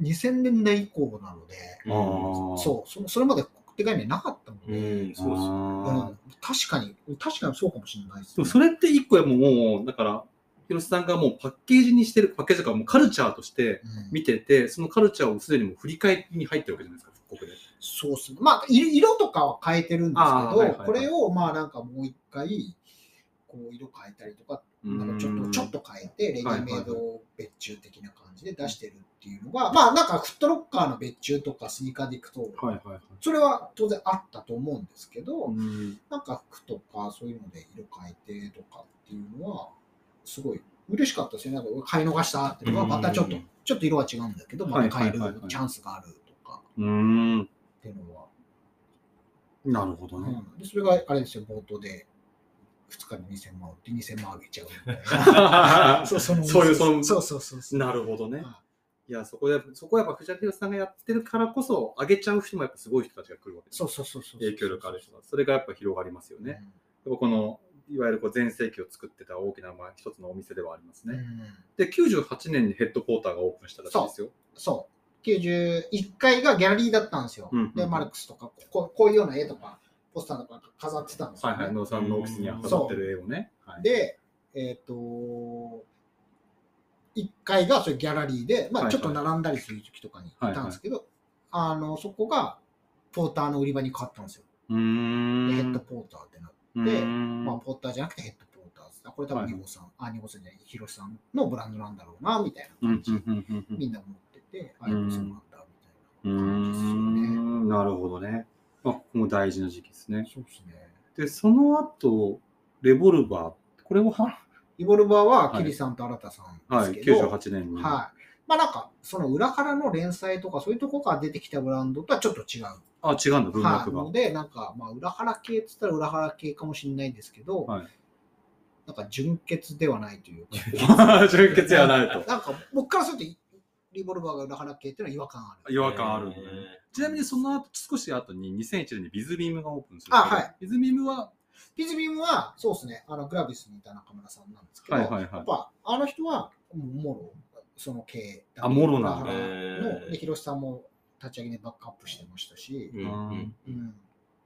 2000年代以降なので、ああ。そう、そそれまで復刻って概念なかったのうで、ん、そうです。うん確かに、確かにそうかもしれないです、でもそれって一個やもう、もうだから、広瀬さんがもうパッケージにしてる、パッケージとかもうカルチャーとしてうん見てて、そのカルチャーをすでにもう振り返りに入ってるわけじゃないですか、復刻で。そうですね。まあ、い色とかは変えてるんですけど、はいはいはいこれをまあなんかもう一回、こう色変えたりとか、なんかちょっとちょっと変えて、レディメイド別注的な感じで出してるっていうのが、まあなんかフットロッカーの別注とかスニーカーでいくと、はいはいはい。それは当然あったと思うんですけど、うんなんか服とかそういうので色変えてとかっていうのは、すごい嬉しかったですよね。なんか買い逃したっていうのが、またちょっとうん、ちょっと色は違うんだけど、また買えるチャンスがあるとかうーん。っていうのは、なるほどね。うんでそれがあれですよ、冒頭で2日に2000万売って2000万あげちゃうみたいな。そうそのそういうそのそうそうそうそう。なるほどね。はいや、そこで、そこはやっぱ藤原宏さんがやってるからこそ、上げちゃう人もやっぱすごい人たちが来るわけです。そうそうそうそう。影響力ある人が。それがやっぱ広がりますよね。この、いわゆるこう全盛期を作ってた大きな、まあ、一つのお店ではありますね。んで、98年にヘッドポーターがオープンしたらしいですよ。そう。91階がギャラリーだったんですよ。うんうんで、マルクスとかここ、こういうような絵とか、ポスターとか飾ってたんですよ、ね。はいはい、野さんのオフィスに飾ってる絵をね。はいで、えっ、と、1階がそういうギャラリーで、まあちょっと並んだりする時とかにいたんですけど、あの、そこがポーターの売り場に変わったんですよ。ヘッドポーターってなって、うーんまあポーターじゃなくてヘッドポーターです。これ多分はいニゴさん、あ、ニゴさんじゃない、ヒロシさんのブランドなんだろうな、みたいなうん感じ。みんな思ってて、あ、うんそうなんだ、みたいな感じですよね。んなるほどね。まあ、ここも大事な時期ですね。そうですね。で、その後、レボルバー、これもは、リボルバーははいキリさんと新田さんはい、ですけど、はい。98年に。まあなんか、その裏からの連載とかそういうとこから出てきたブランドとはちょっと違う。あ、違うんだ、文はい。脈が。ので、なんか、まあ裏腹系って言ったら裏腹系かもしれないですけど、はいなんか純潔ではないというか、純潔やないと。なんか僕からするとリボルバーが裏腹系っていうのは違和感ある。違和感あるね。ちなみにその後、少し後に2001年にビズビームがオープンする。あはい。ビズビームは、ピズビームは、そうですね、あのグラビスにいた中村さんなんですけど、はいはいはいやっぱあの人はもうもろ、その経営。あもろなの、ー。で、広瀬さんも立ち上げでバックアップしてましたし、うんうんうん。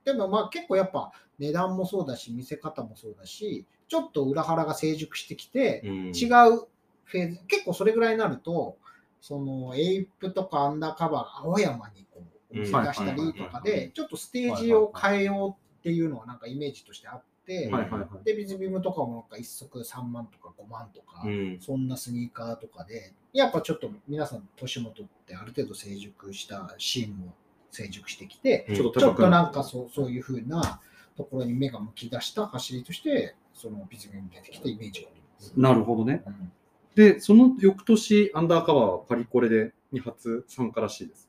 でもまあ結構やっぱ値段もそうだし、見せ方もそうだし、ちょっと裏腹が成熟してきて、うん。違うフェーズ、結構それぐらいになると、そのエイプとかアンダーカバーが青山にこうお店出したりとかで、ちょっとステージを変えようっていうのはなんかイメージとしてあって、はいはいはい。で、ビズビームとかもなんか一足3万とか5万とか、うんそんなスニーカーとかで、やっぱちょっと皆さん年も取ってある程度成熟したシーンも成熟してきて、うんちょっとちょっと高くななんかそうそういうふうなところに目が向き出した走りとして、そのビズムに出てきたイメージがあります。なるほどね。うんで、その翌年、アンダーカバーはパリコレで2発参加らしいです。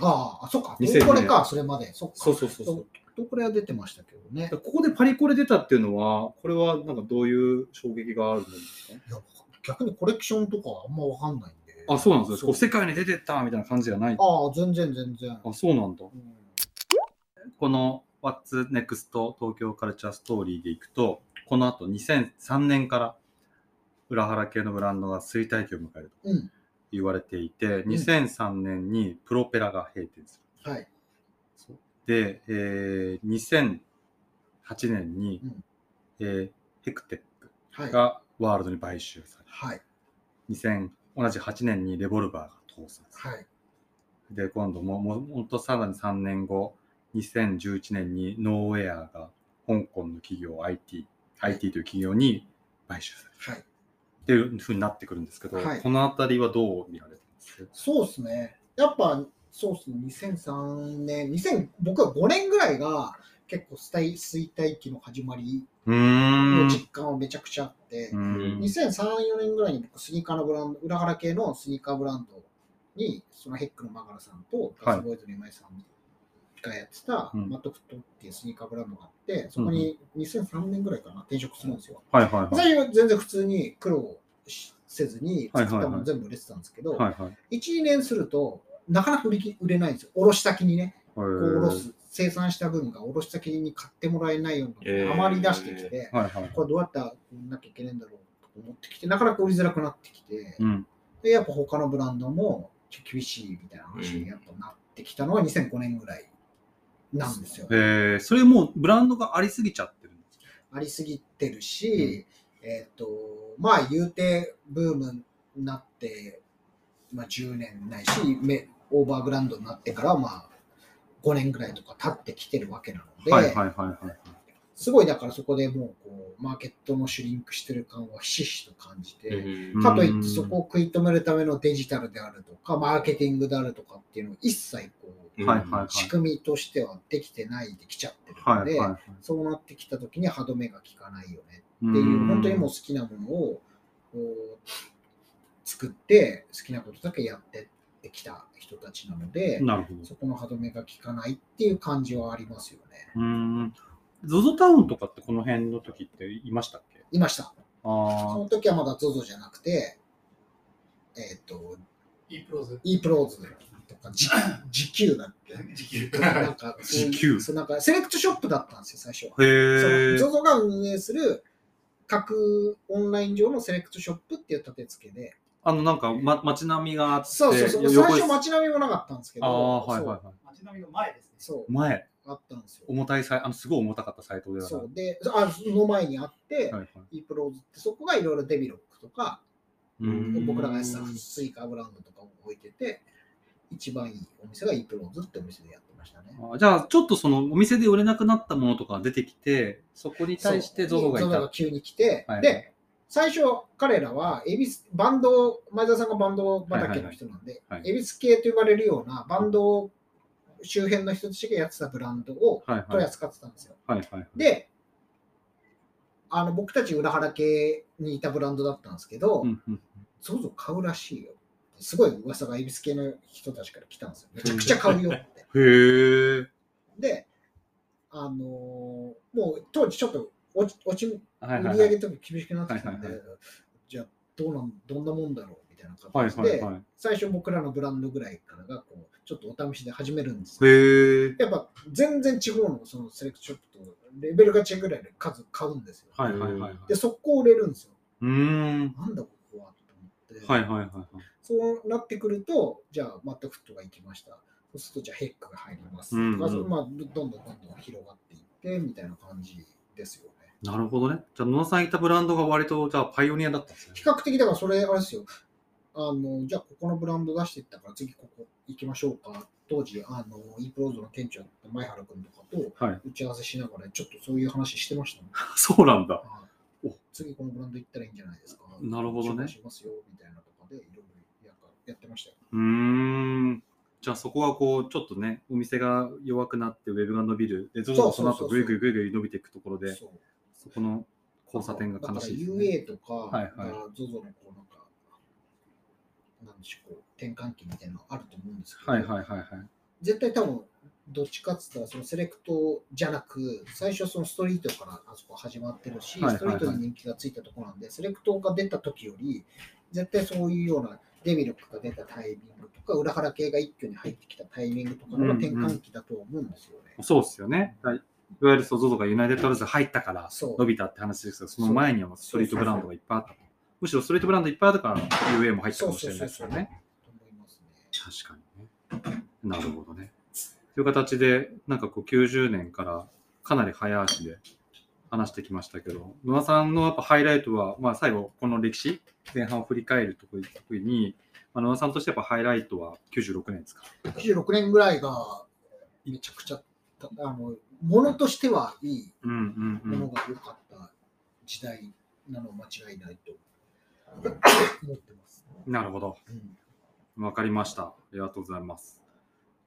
ああ、あ、そっか。2002どこれか、それまで。そっか。そうそうそうそう。どこれは出てましたけどね。ここでパリコレ出たっていうのは、これはなんかどういう衝撃があるんですか？いや逆にコレクションとかはあんまわかんないんで。あ、そうなんですそよ。こう世界に出てったみたいな感じじゃない？ああ、全然全然。あ、そうなんだ。うんこの What's Next 東京カルチャーストーリーでいくと、この後2003年から裏腹系のブランドが衰退期を迎えるとうん。言われていて、2003年にプロペラが閉店する。はい。で、えー2008年に、うんえーヘクテッはい。クがワールドに買収され、はい。2000同じ8年にレボルバーが倒産する。はい。で、今度も、もほんとさらに3年後、2011年にノーウェアが香港の企業 IT、IT という企業に買収されるはい。っていうふうになってくるんですけど、はいこのあたりはどう見られてます？そうですね。やっぱ、そうですね。2003年、2000僕は5年ぐらいが結構衰退衰退期の始まり。の実感はめちゃくちゃあって、うん2003、4年ぐらいに僕、スニーカーのブランド、裏腹系のスニーカーブランドに、そのヘックのマガラさんと、ガスボーイズの今井さんがやってた、うんマットフットっていうスニーカーブランドがあって、そこに2003年ぐらいかな、転職するんですよ。はいはいはい。全然普通に苦労せずに、はいはいはい作ったもの全部売れてたんですけど、はいはい。1、2年すると、なかなか売りき売れないんですよ。卸先にね、ここう卸す、生産した分が卸先に買ってもらえないようなえー余り出してきて、はいはい。これどうやったら売んなきゃいけないんだろうと思ってきて、なかなか売りづらくなってきて、うん。で、やっぱ他のブランドも厳しいみたいな話にやっぱなってきたのは2005年ぐらいなんですよ。えー、それもうブランドがありすぎちゃってるんですか？ありすぎてるし、えっ、と、まあ言うてブームになって、まあ10年ないし、めオーバーグラウンドになってからまあ5年ぐらいとか経ってきてるわけなので、はいはいはいはい。すごいだからそこでもうこうマーケットのシュリンクしてる感はひしひしと感じて、うんかといってそこを食い止めるためのデジタルであるとか、マーケティングであるとかっていうのを一切こう、はいはいはい。仕組みとしてはできてないできちゃってるので、はいはいはい。そうなってきた時に歯止めが効かないよねっっていう、本当にもう好きなものをこう作って、好きなことだけやってってきた人たちなので、なるほど。そこの歯止めが効かないっていう感じはありますよね。うーん。ZOZO タウンとかってこの辺の時っていましたっけ？いました。そあの時はまだ ZOZO じゃなくて、えっ、と、E プローズ。e プローズとか、じ 時給だっけ？時給。なんか時給 そうなんかセレクトショップだったんですよ、最初。あ。へえ。ZOZO が運営する各オンライン上のセレクトショップっていう立て付けで、あの、なんか、ま、街並みがあって、そうそうそう、最初街並みもなかったんですけど、ああ、はいはいはい。街並みの前ですね。そう前、あったんですよ。重たいサイあの、すごい重たかったサイトではそうで、あその前にあって、はいはい。e プローズってそこがいろいろデビロックとか、うーん僕らがやってたスイカブランドとかを置いてて、一番いいお店が e プローズってお店でやってましたね。あじゃあ、ちょっとそのお店で売れなくなったものとかが出てきて、そこに対してそう ZOZO がいた。が急に来て、はいで、最初彼らはエビスバンド、前澤さんがバンド畑の人なんで、はいはいエビス系と呼ばれるようなバンド周辺の人たちがやってたブランドを。取り扱ってたんですよ。で、あの僕たち裏腹系にいたブランドだったんですけど、うんうんゾゾ買うらしいよ。すごい噂がエビス系の人たちから来たんですよ。めちゃくちゃ買うよって。へえ。で、あのーもう当時ちょっと落ち落ち。売り上げとか厳しくなってきたんで、じゃあどうなんどんなもんだろうみたいなはい形で。最初僕らのブランドぐらいからがこうちょっとお試しで始めるんですよ。へえ。やっぱ全然地方のそのセレクトショップとレベルが違うぐらいで数買うんですよ。はいはいはいはい。で、速攻売れるんですよ。うーん。なんだここはと思って、はいはいはいはい。そうなってくると、じゃあマットフットが行きました。そうするとじゃあヘックが入ります。うんうんまあ、どんどんどんどん広がっていってみたいな感じですよね。なるほどね。じゃあ、野田さんいたブランドが割と、じゃあ、パイオニアだったんですね比。較的だからそれあれですよ。あの、じゃあここのブランド出していったから次ここ行きましょうか。当時、あの、イープローズの店長だった前原君とかとはい。打ち合わせしながらちょっとそういう話してましたね。そうなんだ。はいお次このブランド行ったらいいんじゃないですか。なるほどねしますよみたいなとかでいろいろややってましたよ。うーん。じゃあそこはこう、ちょっとね、お店が弱くなって、ウェブが伸びる。で、ゾゾそうがその後そうそうぐいぐいぐいぐい伸びていくところで、そうそこの交差点が悲しいね。UA とか、はいはいあ ZOZO のこうなんか、なんでしょう、転換期みたいなのあると思うんですけど、はいはいはいはい。絶対多分、どっちかっつったら、そのセレクトじゃなく、最初そのストリートからあそこ始まってるし、ストリートに人気がついたところなんで、セレクトが出た時より、絶対そういうようなデビルクが出たタイミングとか、裏腹系が一挙に入ってきたタイミングとかの転換期だと思うんですよね。そうですよね。はいいわゆる ZOZO がユナイテッドアルズ入ったから伸びたって話ですけど、その前にはストリートブランドがいっぱいあったと。むしろストリートブランドいっぱいあったから UA も入ったかもしれないですよね。確かにね。なるほどね。という形で、なんかこう90年からかなり早足で話してきましたけど、野田さんのやっぱハイライトは、まあ最後、この歴史、前半を振り返るときに、まあ、野田さんとしてやっぱハイライトは96年ですか？96年ぐらいがめちゃくちゃあのものとしてはいいものん。が良かった時代なのは間違いないと思ってます。なるほど。うんわかりました。ありがとうございます。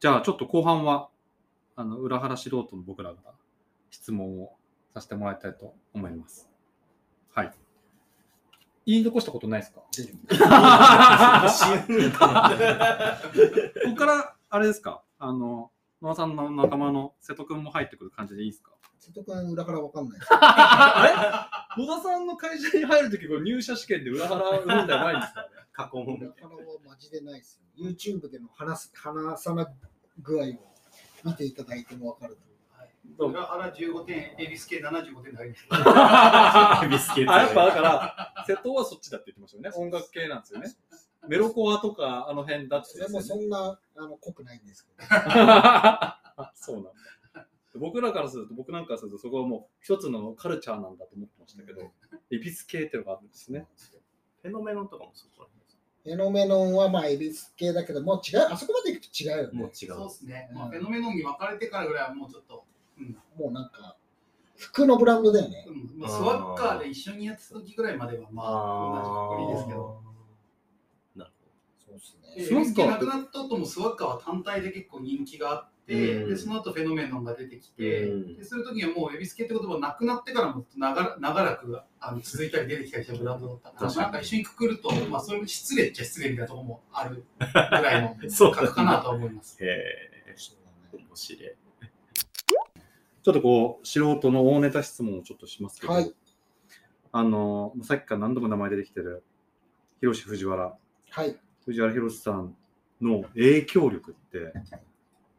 じゃあ、ちょっと後半は、あの、裏腹素人の僕らが質問をさせてもらいたいと思います。はい。言い残したことないですか？ここから、あれですか？あの、野田さんの仲間の瀬戸くんも入ってくる感じでいいですか？瀬戸君裏からわかんないです。あれ？野田さんの会社に入るとき、入社試験で裏腹問題ないんですか過去問裏からはマジでないですよ。YouTube での話す話さな具合を見ていただいてもわかると思う。裏腹15点、エビス系75点で入りました。ビスケット。あ、やっぱだから、瀬戸はそっちだって言ってましたよね。音楽系なんですよね。メロコアとかあの辺だってそれもそんなあの濃くないんですけど。あ そうなんだ。僕らからすると、僕なんかからすると、そこはもう一つのカルチャーなんだと思ってましたけど、エビス系っていうのがあるんですね。フェノメノンとかもそこらフェノメノンはまあエビス系だけど、もう違う、あそこまで行くと違うよね。辺もう違うそうで。すね。まあ、うんフェノメノンに分かれてからぐらいはもうちょっと、うんもうなんか、服のブランドだよね。うんまあ、スワッカーで一緒にやってた時ぐらいまでは、まあ、同じくくりですけど。スワッカーなくなった後もスワッカーは単体で結構人気があって、うん。でその後フェノメノンが出てきて、うん。でその時にはもうエビス系って言葉なくなってからも長ら長らくあの続いたり出てきたりしたブランドだったから、なんか一緒にくくると、まあ、それも失礼っちゃ失礼みたいなところもあるぐらいの そう価格かなとは思います。へえ。ちょっとこう、素人の大ネタ質問をちょっとしますけど、はい。あの、さっきから何度も名前出てきてる、広瀬藤原、はい。藤原宏さんの影響力って、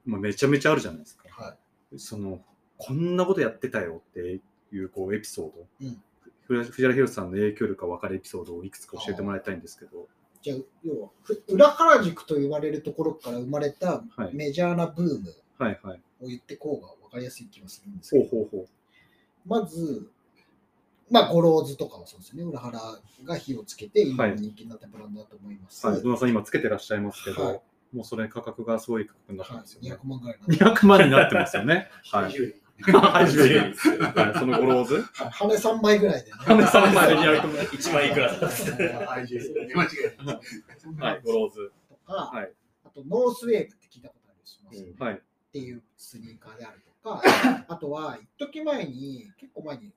まあ、めちゃめちゃあるじゃないですか。はい。その、こんなことやってたよっていうこうエピソード、うん藤藤原宏さんの影響力が分かるエピソードをいくつか教えてもらいたいんですけど、じゃあ、要は、ふ裏原宿と言われるところから生まれたはいメジャーなブームはいはい。を言ってこうが分かりやすい気がするんですけど、ほうほうほまず、まあ、ゴローズとかもそうですね。裏原が火をつけて、今人気になったブランドだと思います。う。はい。野田さん今つけてらっしゃいますけど、はいもうそれ価格がすごい価格になってはいますよね。200万ぐらいなんで200万になってますよね。はい。20はい、そのゴローズ。はい羽3枚ぐらいでね。羽3枚で200万。1万いくらいない。はい、ゴローズ。とか、はい。あと、ノースウェーブって聞いたことあるします、うんはい。っていうスニーカーであるとか、あとは、一時前に、結構前に、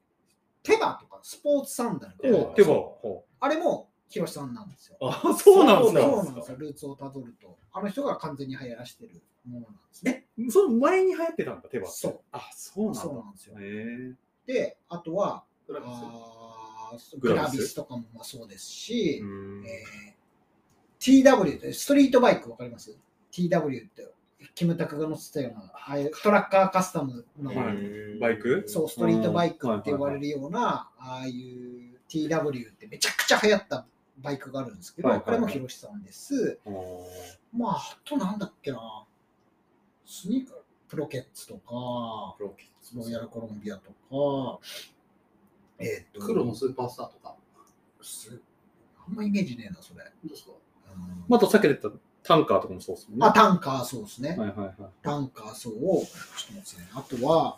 テバとかスポーツサンダルとかあれもヒロシさんなんですよ。うあ、そうなんですそうかなんですよ。ルーツをたどると。あの人が完全に流行らしてるものなんですね。その前に流行ってたんだ、手羽。そう。あ、そうなんだ。そうなんですよ。へで、あとは、グラフィスあーグラビスグラビスとかもまあそうですしえー TW ってストリートバイクわかります ?TW ってキムタクが乗ってたような、ああいうトラッカーカスタムの、はいバイク？そう、ストリートバイクって呼ばれるような、ああいう TW ってめちゃくちゃ流行ったバイクがあるんですけど、はいはいはい。これも広瀬さんです。まあ、あとなんだっけな、スニーカー、プロケッツとか、プロキッズロイヤルコロンビアとか、えっ、と、黒のスーパースターとか。すあんまイメージねえな、それ。どうですか？うん。まあ、あとさっき出たタンカーとかもそうですもんね。あ、タンカーそうですね。はいはいはい。タンカーそうを、ちょっと待ってね。あとは、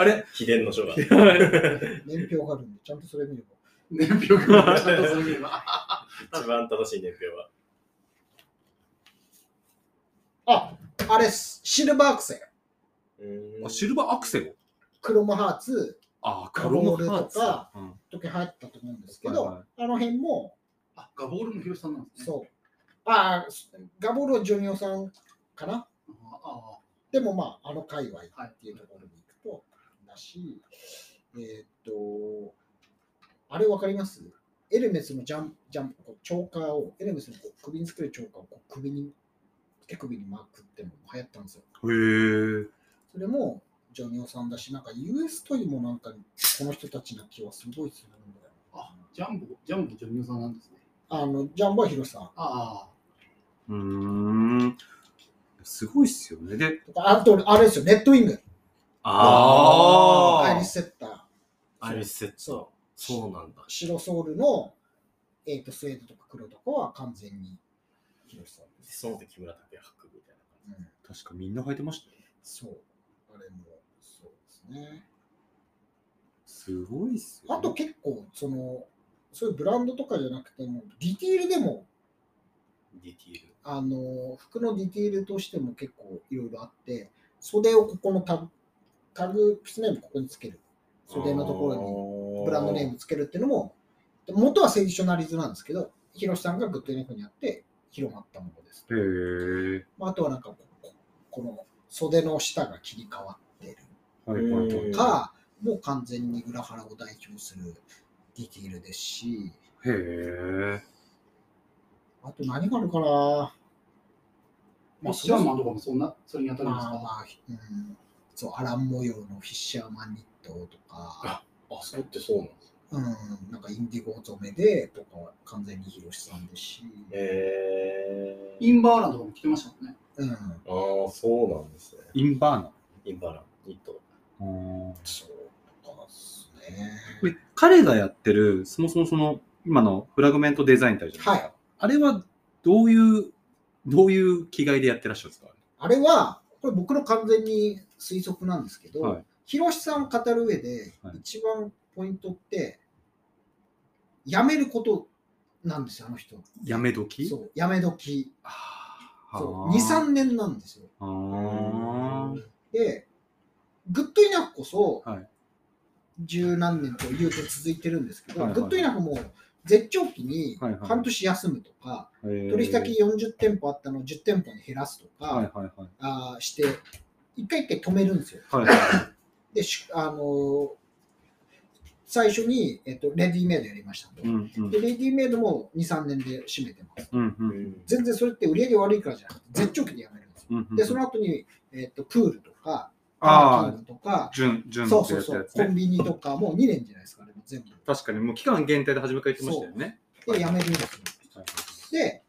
あれ？秘伝の書が。年表があるんで、ちゃんとそれ見れば。年表がちゃんとそれ見れば。一番正しい年表は。あ、あれっす、シルバーアクセ。うんあシルバーアクセル？クロムハーツ、あクロムハーツうん時流行ったと思うんですけど、はいはいあの辺も、あ、ガボールも広瀬さんなんですね。そう。ああ、ガボールはジョニオさんかな？ああでもまあ、あの界隈っていうところに行くと、だし、えーっと、あれわかります？エルメスのジャンジャンプ、こうチョーカーを、エルメスのこう首につけるチョーカーをこう首に、手首に巻くっていうのも流行ったんですよ。へえ。それもジョニオさんだし、なんか US トイもなんかこの人たちな気はすごいするんだよ。あ、ジャンボ、ジャンボジョニオさんなんですね。あの、ジャンボはヒロシさん。ああ、うーん。すごいっすよね。で、あと、あれですよ、ネットウィング。あアイリスセッター。アリスセット。そそうなんだ。白ソウルの、えー、とスウェードとか黒とかは完全にヒロシさんです。その時木村拓哉履くみたいな感うん、確かみんな履いてましたよ。そう。あれも、そうですね。すごいっすよ、ね。あと結構、その、そういうブランドとかじゃなくても、ディティールでも、じ。ディティール。あの、服のディティールとしても結構いろいろあって、袖をここのタグ、タグ、ピスネームここにつける。袖のところににブランドネームつけるっていうのも、元はセディショナリズなんですけど、ヒロシさんがグッドインフにやって広まったものです。へあ、あとはなんかここ、この袖の下が切り替わってるはいはいはい。うんか、もう完全に裏腹を代表するディティールですし、へえ。あと何があるかな。フィッシャーマンとかもそんな、それに当たるんですか、まあまあ、うん、そう、アラン模様のフィッシャーマンニットとか、あ、それってそうなんですうん、なんかインディゴ染めでとかは完全にヒロシさんですし、へインバーランドとかも着てましたもんね。うん、ああ、そうなんですね。インバーナインバラン、ニット。ー。そうとかで彼がやってる、そもそもその、今のフラグメントデザインってあるじゃないですか。はい。あれは、どういう、どういう気概でやってらっしゃるんですか？あれは、これ僕の完全に推測なんですけど、はいヒロシさん語る上ではい一番ポイントって、やめることなんですよ、あの人。やめ時？そう、やめ時。あそう、2、3年なんですよ。あーで、グッドイナフこそ、はい十何年と言うて続いてるんですけど、はいはいグッドイナフも絶頂期にはいはい半年休むとか、へー取引先40店舗あったのを10店舗に減らすとか、はいはいはい。あーして、一回一回止めるんですよ。はいはい。で、しあのー最初に、えっと、レディメイドやりましたと。うんうんで、レディメイドも2、3年で締めてます。うんううんん。全然それって売り上げ悪いからじゃなくて、絶頂期でやめるんですよ。うんうん。で、その後に、えっと、プールとか、ああとか、純、純そうそうそう、コン。ビニとかもう2年じゃないですか、あれも全部。確かに、もう期間限定で初めから言ってましたよね。で、やめるんですよ。はいで、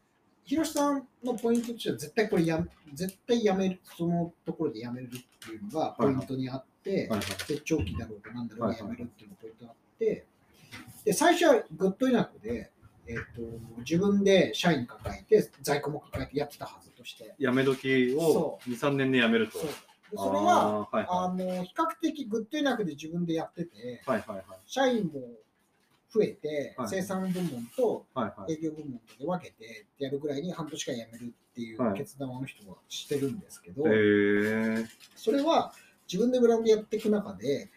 広瀬さんのポイントとしては、絶対これや、絶対やめる、そのところでやめるっていうのがポイントにあって、はいはい絶頂期だろうかなんだろうがやめるっていうのがポイントがあって、で、最初はグッドイナフで、えっと自分で社員抱えて、在庫も抱えてやってたはずとして、やめ時をそ2、3年でやめると。それは、あーはいあの比較的グッドイナフで自分でやってて、はいはいはい。社員も増えて、はい。生産部門とはいはい。営業部門とで分けてやるぐらいに半年間辞めるっていはい。う決断をあの人はしてるんですけど、へえそれは自分でブランドやっていく中で、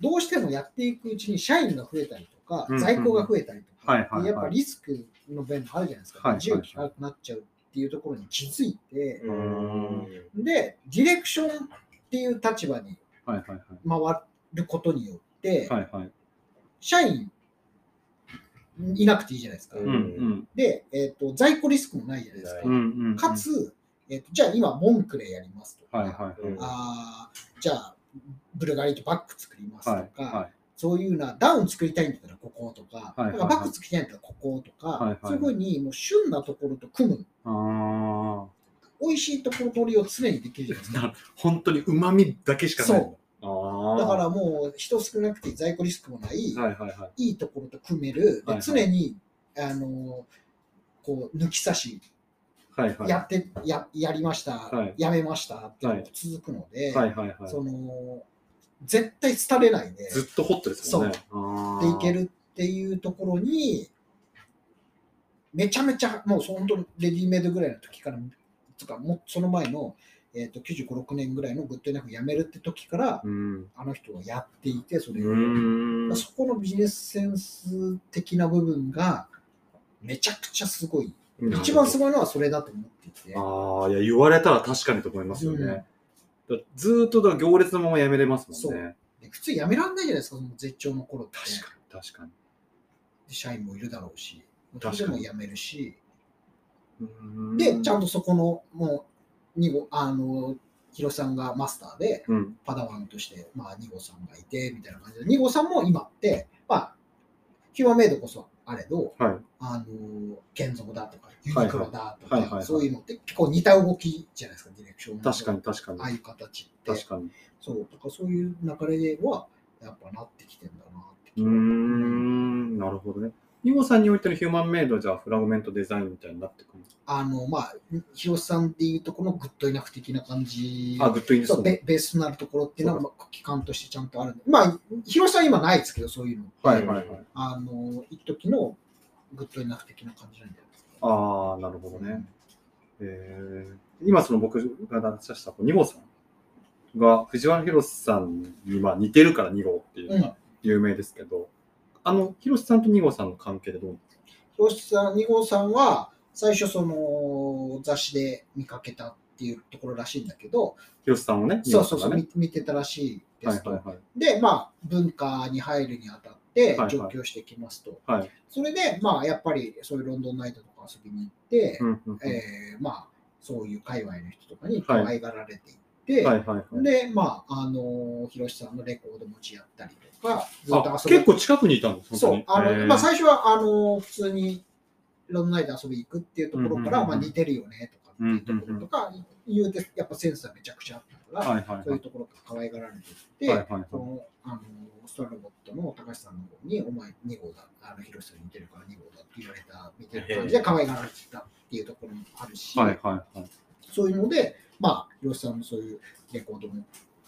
どうしてもやっていくうちに社員が増えたりとか在庫が増えたりとか、やっぱリスクの面もあるじゃないですか、はいはい自由気がなくなっちゃうっていうところに気づいて、うん。で、ディレクションっていう立場に回ることによって、はいはい社員いなくていいじゃないですか。うんうんうんで、えーと、在庫リスクもないじゃないですか。うんうんうんかつ、えーと、じゃあ今、モンクレやりますとか、はいはいはいあーじゃあ、ブルガリとバッグ作りますとか、はいはいそういうな、ダウン作りたいんだったらこことか、はいはいなんかバッグ作りたいんだったらこことか、はいはい。そういうふうにもう旬なところと組む、あ美味しいところ取りを常にできるじゃないですか。あ本当にうまみだけしかない。そう。ああだからもう人少なくて在庫リスクもない、はいはいはい。いいところと組める、ではいはい。常にあのこう抜き差し。はいはい。やって、ややりました、はい。やめましたっていうのが続くので、はいはいはい。その絶対廃れないでずっとホットですもんねでいけるっていうところにめちゃめちゃもう本当にレディメイドぐらいの時からつうかもうその前の、えー、と95、6年ぐらいのグッドエナフ辞めるって時から、うん。あの人はやっていて、それを。うん。そこのビジネスセンス的な部分がめちゃくちゃすごい。一番すごいのはそれだと思っていて。ああ、いや、言われたら確かにと思いますよね。だずーっとだ行列のままやめれますもんね。で普通やめらんないじゃないですか、その絶頂の頃って。確かに、確かに。で社員もいるだろうし、確かにそれでも辞めるし、うんで、ちゃんとそこの、もう、2号、あの、ヒロさんがマスターで、うん。パダワンとして、まあ、2号さんがいて、みたいな感じで、2号さんも今って、まあ、ヒューマンメイドこそあれど、はい。あの、建造だとか、ユはいニクロだとか、はいはいはいそういうのって結構似た動きじゃないですか、ディレクションの確かに、確かにああ。いう形って。確かに。そう、だからそういう流れは、やっぱなってきてんだなって気うん、なるほどね。ニゴさんにおいてのヒューマンメイドはじゃあフラグメントデザインみたいになってくるあの、まあ、ヒロシさんでいうとこのグッドイナフ的な感じ。あ、グッドインストそうベベースとなるところっていうのは、まあ、基幹としてちゃんとあるんで。まあ、ヒロシさん今ないですけど、そういうの。はいはいはい。あの、一時のグッドイナフ的な感じなんじゃないですか。ああ、なるほどね。えー、今その僕が出した2号さんが藤原宏さんにまあ似てるから2号っていうのが有名ですけど、あの、宏さんと2号さんの関係でどう？広瀬さん、2号さんは、最初その雑誌で見かけたっていうところらしいんだけど、宏さんをね、そうそうそう、見見てたらしいですと。はいはいはい。で、まあ、文化に入るにあたってはいはい上京してきますと。はい。それで、まあ、やっぱりそういうロンドンナイトとか遊びに行って、うんうんうんえーまあ、そういう界隈の人とかに可愛がられていって、はいはいはい。で、まあ、あの、広瀬さんのレコード持ちやったりとか、ずっあと遊び結構近くにいたんですそう、あの、まあ、最初は、あの、普通にロンドンナイト遊びに行くっていうところから、うんうんうんまあ、似てるよねとかっていうところとか、言うて、やっぱセンスはめちゃくちゃあったから、はいはいはい。そういうところから可愛がられてて、はいはいはいそのあのストラロボットの高橋さんの方に、お前2号だ、あの広瀬さんに似てるから2号だって言われたみたいな感じで可愛がられてたっていうところもあるし、はいはいはい。そういうので、まあ、広瀬さんもそういうレコードも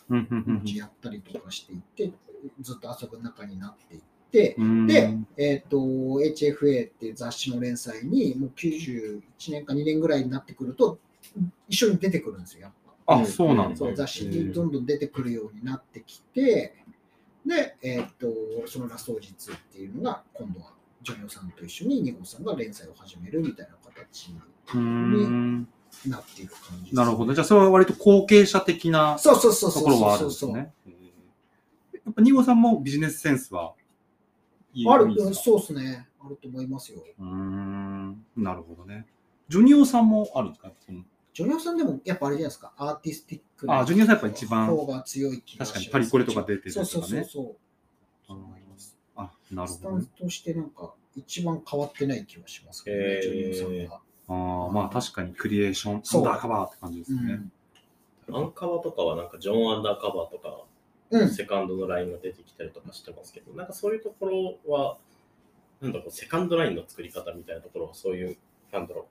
持ちやったりとかしていって、ずっと遊ぶ仲になっていって、うん。で、えっ、と、HFA っていう雑誌の連載に、もう91年か2年ぐらいになってくると、一緒に出てくるんですよ、やっぱ。あ、そうなんだ。雑誌にどんどん出てくるようになってきて、で、えっ、と、そのラスト日っていうのが、今度はジョニオさんと一緒にニゴさんが連載を始めるみたいな形に。なっていく感じです。なるほど。じゃあ、それは割と後継者的なそうそうそうそうところはあるそうそう。んですね。やっぱ、ニゴさんもビジネスセンスはいいあるそうですね。あると思いますよ。うーん。なるほどね。ジョニオさんもあるんですか？ジョニオさんでもやっぱあれじゃないですか、アーティスティックあジョニオさんやっぱ一番方が強い気がします確かにパリコレとか出てるとかねそうそうそうそう。ああ、なるスほどね。タンスとしてなんか一番変わってない気はしますけどね、ジョニオさんが。ああ、まあ確かにクリエーション、そう。アンダーカバーって感じですね。うん。アンカバとかはなんかジョン・アンダーカバーとか、うん、セカンドのラインが出てきたりとかしてますけど、なんかそういうところは、なんだろう、セカンドラインの作り方みたいなところは、そういう、なんだろう、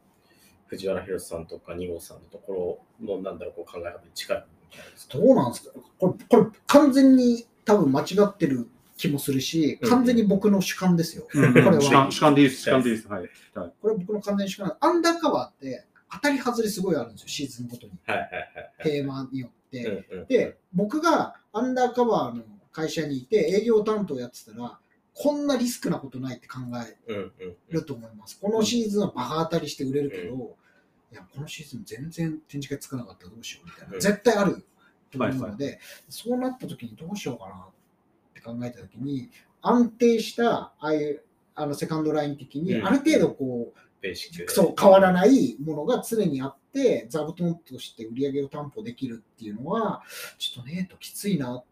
藤原宏さんとか二号さんのところの、なんだろう、こう考え方に近いみたいですか。どうなんですか？これ、これ完全に多分間違ってる気もするし、うん完全に僕の主観ですよ。うんこれは主観でいいです、主観でいいです。はい。はいこれ僕の完全に主観。アンダーカバーって当たり外れすごいあるんですよ、シーズンごとに。はいはいはいはい。テーマによって。うんうんで、僕がアンダーカバーの会社にいて営業担当やってたら、こんなリスクなことないって考えうんうんうんると思います。このシーズンはバカ当たりして売れるけど、いや、このシーズン全然展示会つかなかったらどうしようみたいな。うん絶対あると思うので、はそうなった時にどうしようかな考えた時に、安定した、ああいう、あの、セカンドライン的に、うんある程度こベーシッう、ク。そう、変わらないものが常にあって、座布団として売り上げを担保できるっていうのは、ちょっとね、ときついなっ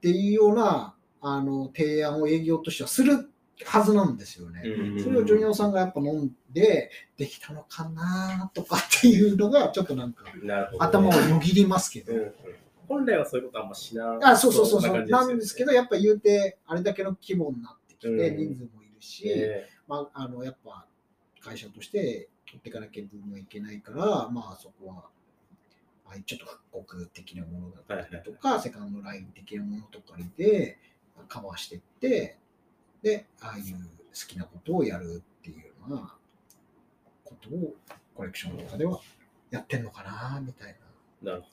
ていうような、あの、提案を営業としてはするはずなんですよね。うんそれをジョニオさんがやっぱ飲んで、できたのかなとかっていうのが、ちょっとなんか、頭をよぎりますけどうん。うん本来はそういうことあんましなあそうそうそうそう、なんですけど、やっぱ言うて、あれだけの規模になってきて、うん。人数もいるし、えまあ、あのやっぱ会社として取っていかなきゃいけないから、まあそこは、ちょっと復刻的なものだったりとか、セカンドライン的なものとかでカバーしていって、で、ああいう好きなことをやるっていうようなことをコレクションの中ではやってんのかなみたいな。なるほ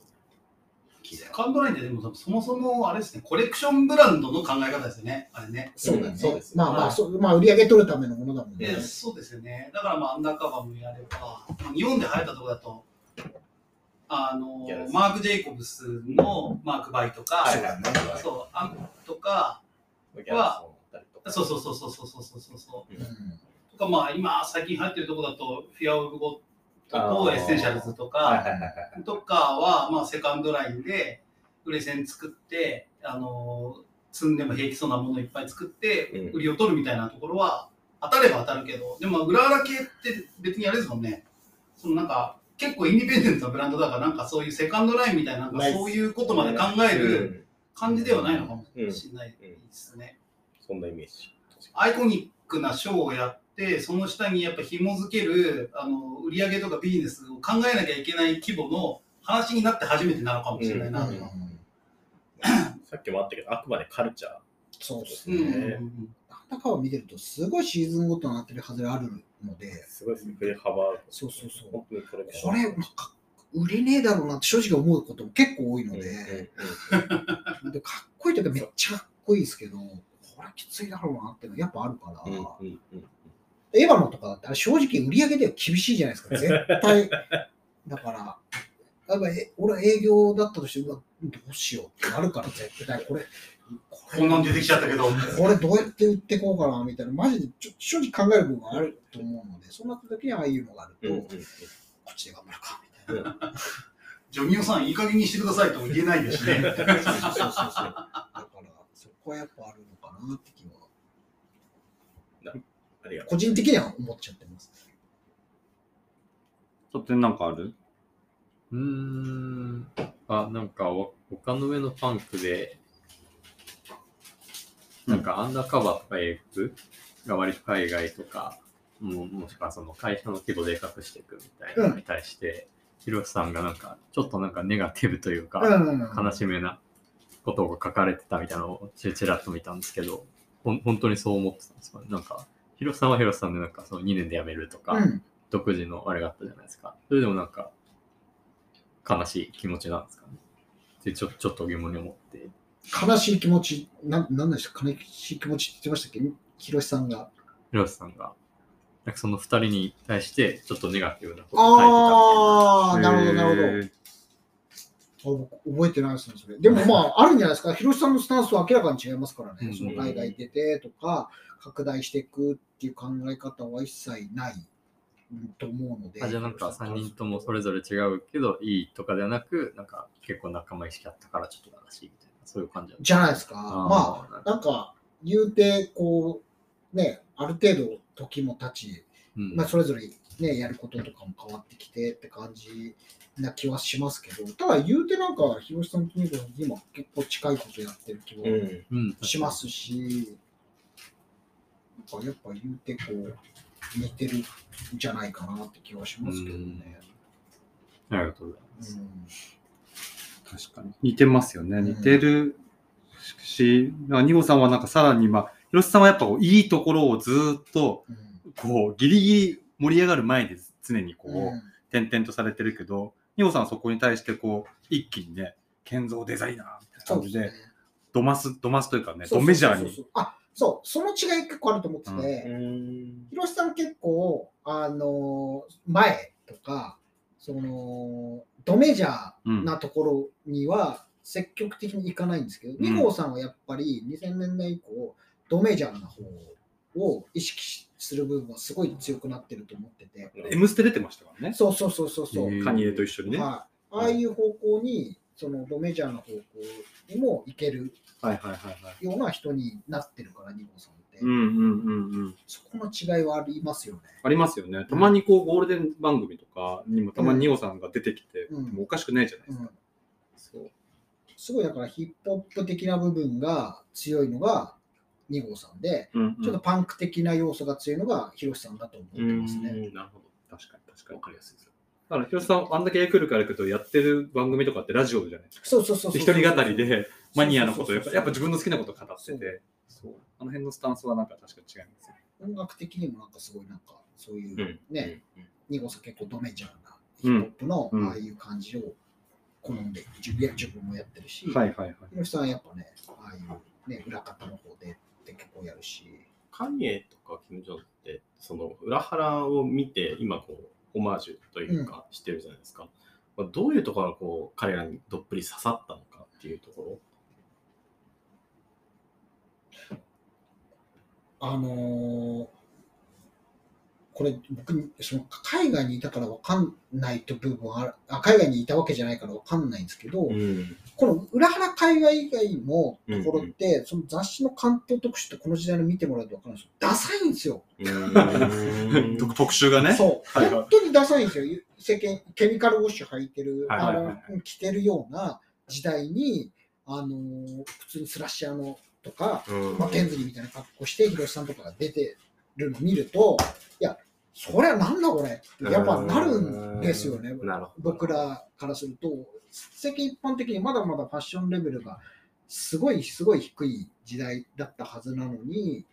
セカンドラインってでもそもそもあれですね、コレクションブランドの考え方ですよね、あれね。そうだね。うんそうですまあまあ、はいそうまあ、売り上げ取るためのものだもんね。でそうですよね。だからまあアンダーカバーもやれば、まあ日本で流行ったところだと、あのマーク・ジェイコブスのマーク・バイとか、はいそうだね。そうあんとか、ど。ギャラソンとか。そうそうそうそうそうそうそうそう。うんとかまあ今最近流行ってるところだと、フィア・オブ・ゴッド エッセンシャルズとか。とかはまあセカンドラインで売れ線作って、あの積んでも平気そうなものいっぱい作ってうん売りを取るみたいなところは当たれば当たるけど、でも裏原系って別にあれですもんね。そのなんか結構インディペンデントなブランドだからなんかそういうセカンドラインみたいななんかそういうことまで考える感じではないのかもしれないですね。そんなイメージ。アイコニックなショーをやって、その下にやっぱ紐付けるあの売り上げとかビジネスを考えなきゃいけない規模の話になって初めてなのかもしれないなとは。さっきもあったけど、あくまでカルチャー。そうですうんね。なんだかを見てると、すごいシーズンごとになってるはずがあるので、すごいですね。振れ幅。そうそうそう。本当にこれこれ、なんか売れねえだろうなって正直思うことも結構多いので、うんでかっこいいというかめっちゃかっこいいですけど、これきついだろうなっていうのはやっぱあるから、うんうんうんエヴァのとかだったら正直売り上げでは厳しいじゃないですか、絶対。だから、やっぱえ俺は営業だったとして、うわどうしようってなるから、絶対これ、ここんなん出てきちゃったけど。これどうやって売っていこうかなみたいな、マジでちょ正直考える部分があると思うので、そんな時にああいうのがあると、うんうんこっちで頑張るかみたいな。ジョニオさん、いい加減にしてくださいとも言えないですしね。そうそうそうそう。だから、そこはやっぱあるのかなって気は、ありがと個人的には思っちゃってます。ちょっとなんかある？うーん。あ、なんか、わ他の上のパンクで、なんかアンダーカバーとか AF が割と海外とか、ももしくはその会社の規模でかくしていくみたいなのに対して、ヒロシさんがなんか、ちょっとなんかネガティブというか、うん。悲しめなことが書かれてたみたいなのをちちらっと見たんですけど、ほん本当にそう思ってたんですか？ね。なんか、ヒロシさんはヒロシさんでなんかその2年で辞めるとか、うん。独自のあれがあったじゃないですか。それでもなんか、悲しい気持ちなんですかね？ってちょちょっと疑問に思って。悲しい気持ち、なんなんでした？悲しい気持ちって言ってましたっけ？ひろしさんが。ヒロシさんが、なんかその2人に対してちょっとネガティブなことを書いてた。ああ、なるほど、なるほど。覚えてないですね、それ。でもまあ、あるんじゃないですか？広瀬さんのスタンスは明らかに違いますからね。うんその海外出てとか、拡大していくっていう考え方は一切ないうんと思うので。あじゃあなんか3人ともそれぞれ違うけど、いいとかではなく、なんか結構仲間意識あったからちょっと悲しいみたいな、そういう感じじゃないですか。あーまあ、なんか、言うて、こう、ね、ある程度時も経ち、うんまあ、それぞれ、ね、やることとかも変わってきてって感じな気はしますけど、ただ言うてなんか、広瀬さんと今結構近いことやってる気もうん。うん、しますし、なんかやっぱ言うてこう、似てるんじゃないかなって気はしますけどね。ありがとうございます。うん確かに。似てますよね。うん似てるし、ニゴさんはなんかさらに、まあ、広瀬さんはやっぱこういいところをずーっと、うんこう、ギリギリ盛り上がる前で常にこう、うん点々とされてるけど、ニゴさんはそこに対してこう、一気にね、建造デザイナーみたいな感じで。ドマス、ドマスというかね、ドメジャーに。あ、そう、その違い結構あると思ってて、うん。広瀬さん結構、あの前とか、その、ドメジャうんーなところには積極的に行かないんですけど、ん二号さんはやっぱり2000年代以降、ドメジャーな方を意識する部分はすごい強くなってると思ってて、M ステ出てましたからね。そうそうそうそうカニエと一緒にね。ははい、ああいう方向に、そのドメジャーな方向にも行けるいはいはいはい。ような人になってるから、二号さんって、うんうんうんうん。そこの違いはありますよね。ありますよね。たまにこう、ゴールデン番組とかにもたまにニゴさんが出てきて、うんもうおかしくないじゃないですか。うんそう。すごいだからヒップホップ的な部分が強いのが2号さんで、うんうんちょっとパンク的な要素が強いのがヒロシさんだと思ってますね。うんなるほど。確かに確かに。わかりやすいです。だから、広瀬さん、あんだけ来るから行くと、やってる番組とかってラジオじゃない？ですか。そうそうそうそう。で一人語りで、マニアのことやっぱ、やっぱ自分の好きなこと語ってて、そう。あの辺のスタンスはなんか確かに違いますよ。音楽的にもなんかすごいなんかそういううん。ね、2号さん結構ドメジャーなヒップホップのうんああいう感じを好んで、自分や自分もやってるし、はいはいはい。ヒロシさんはやっぱね、ああいう、ね、裏方の方でって結構やるし、カニエとかキム・ジョンって、その裏腹を見て、今こう、オマージュというか、してるじゃないですか。まあ、どういうところがこう、彼らにどっぷり刺さったのかっていうとこあのーこれ僕その海外にいたから分かんないと部分はあるあ海外にいたわけじゃないから分かんないんですけど、ろ。ん。この裏腹海外以外のところって、その雑誌の関東特集ってこの時代の見てもらうと分かるんですよ。ダサいんですよ、特特集がね。そう、はいはい。本当にダサいんですよ。世間ケミカルウォッシュ履いてる、はいはいはい。はいあの着てるような時代にあのー普通にスラッシャーのとか、うん。まあ、ケンズリーみたいな格好して、ヒロシさんとかが出てるのを見ると、いや、そりゃなんだこれってやっぱなるんですよね。なるほど。僕らからすると、世間一般的にまだまだファッションレベルがすごいすごい低い時代だったはずなのに、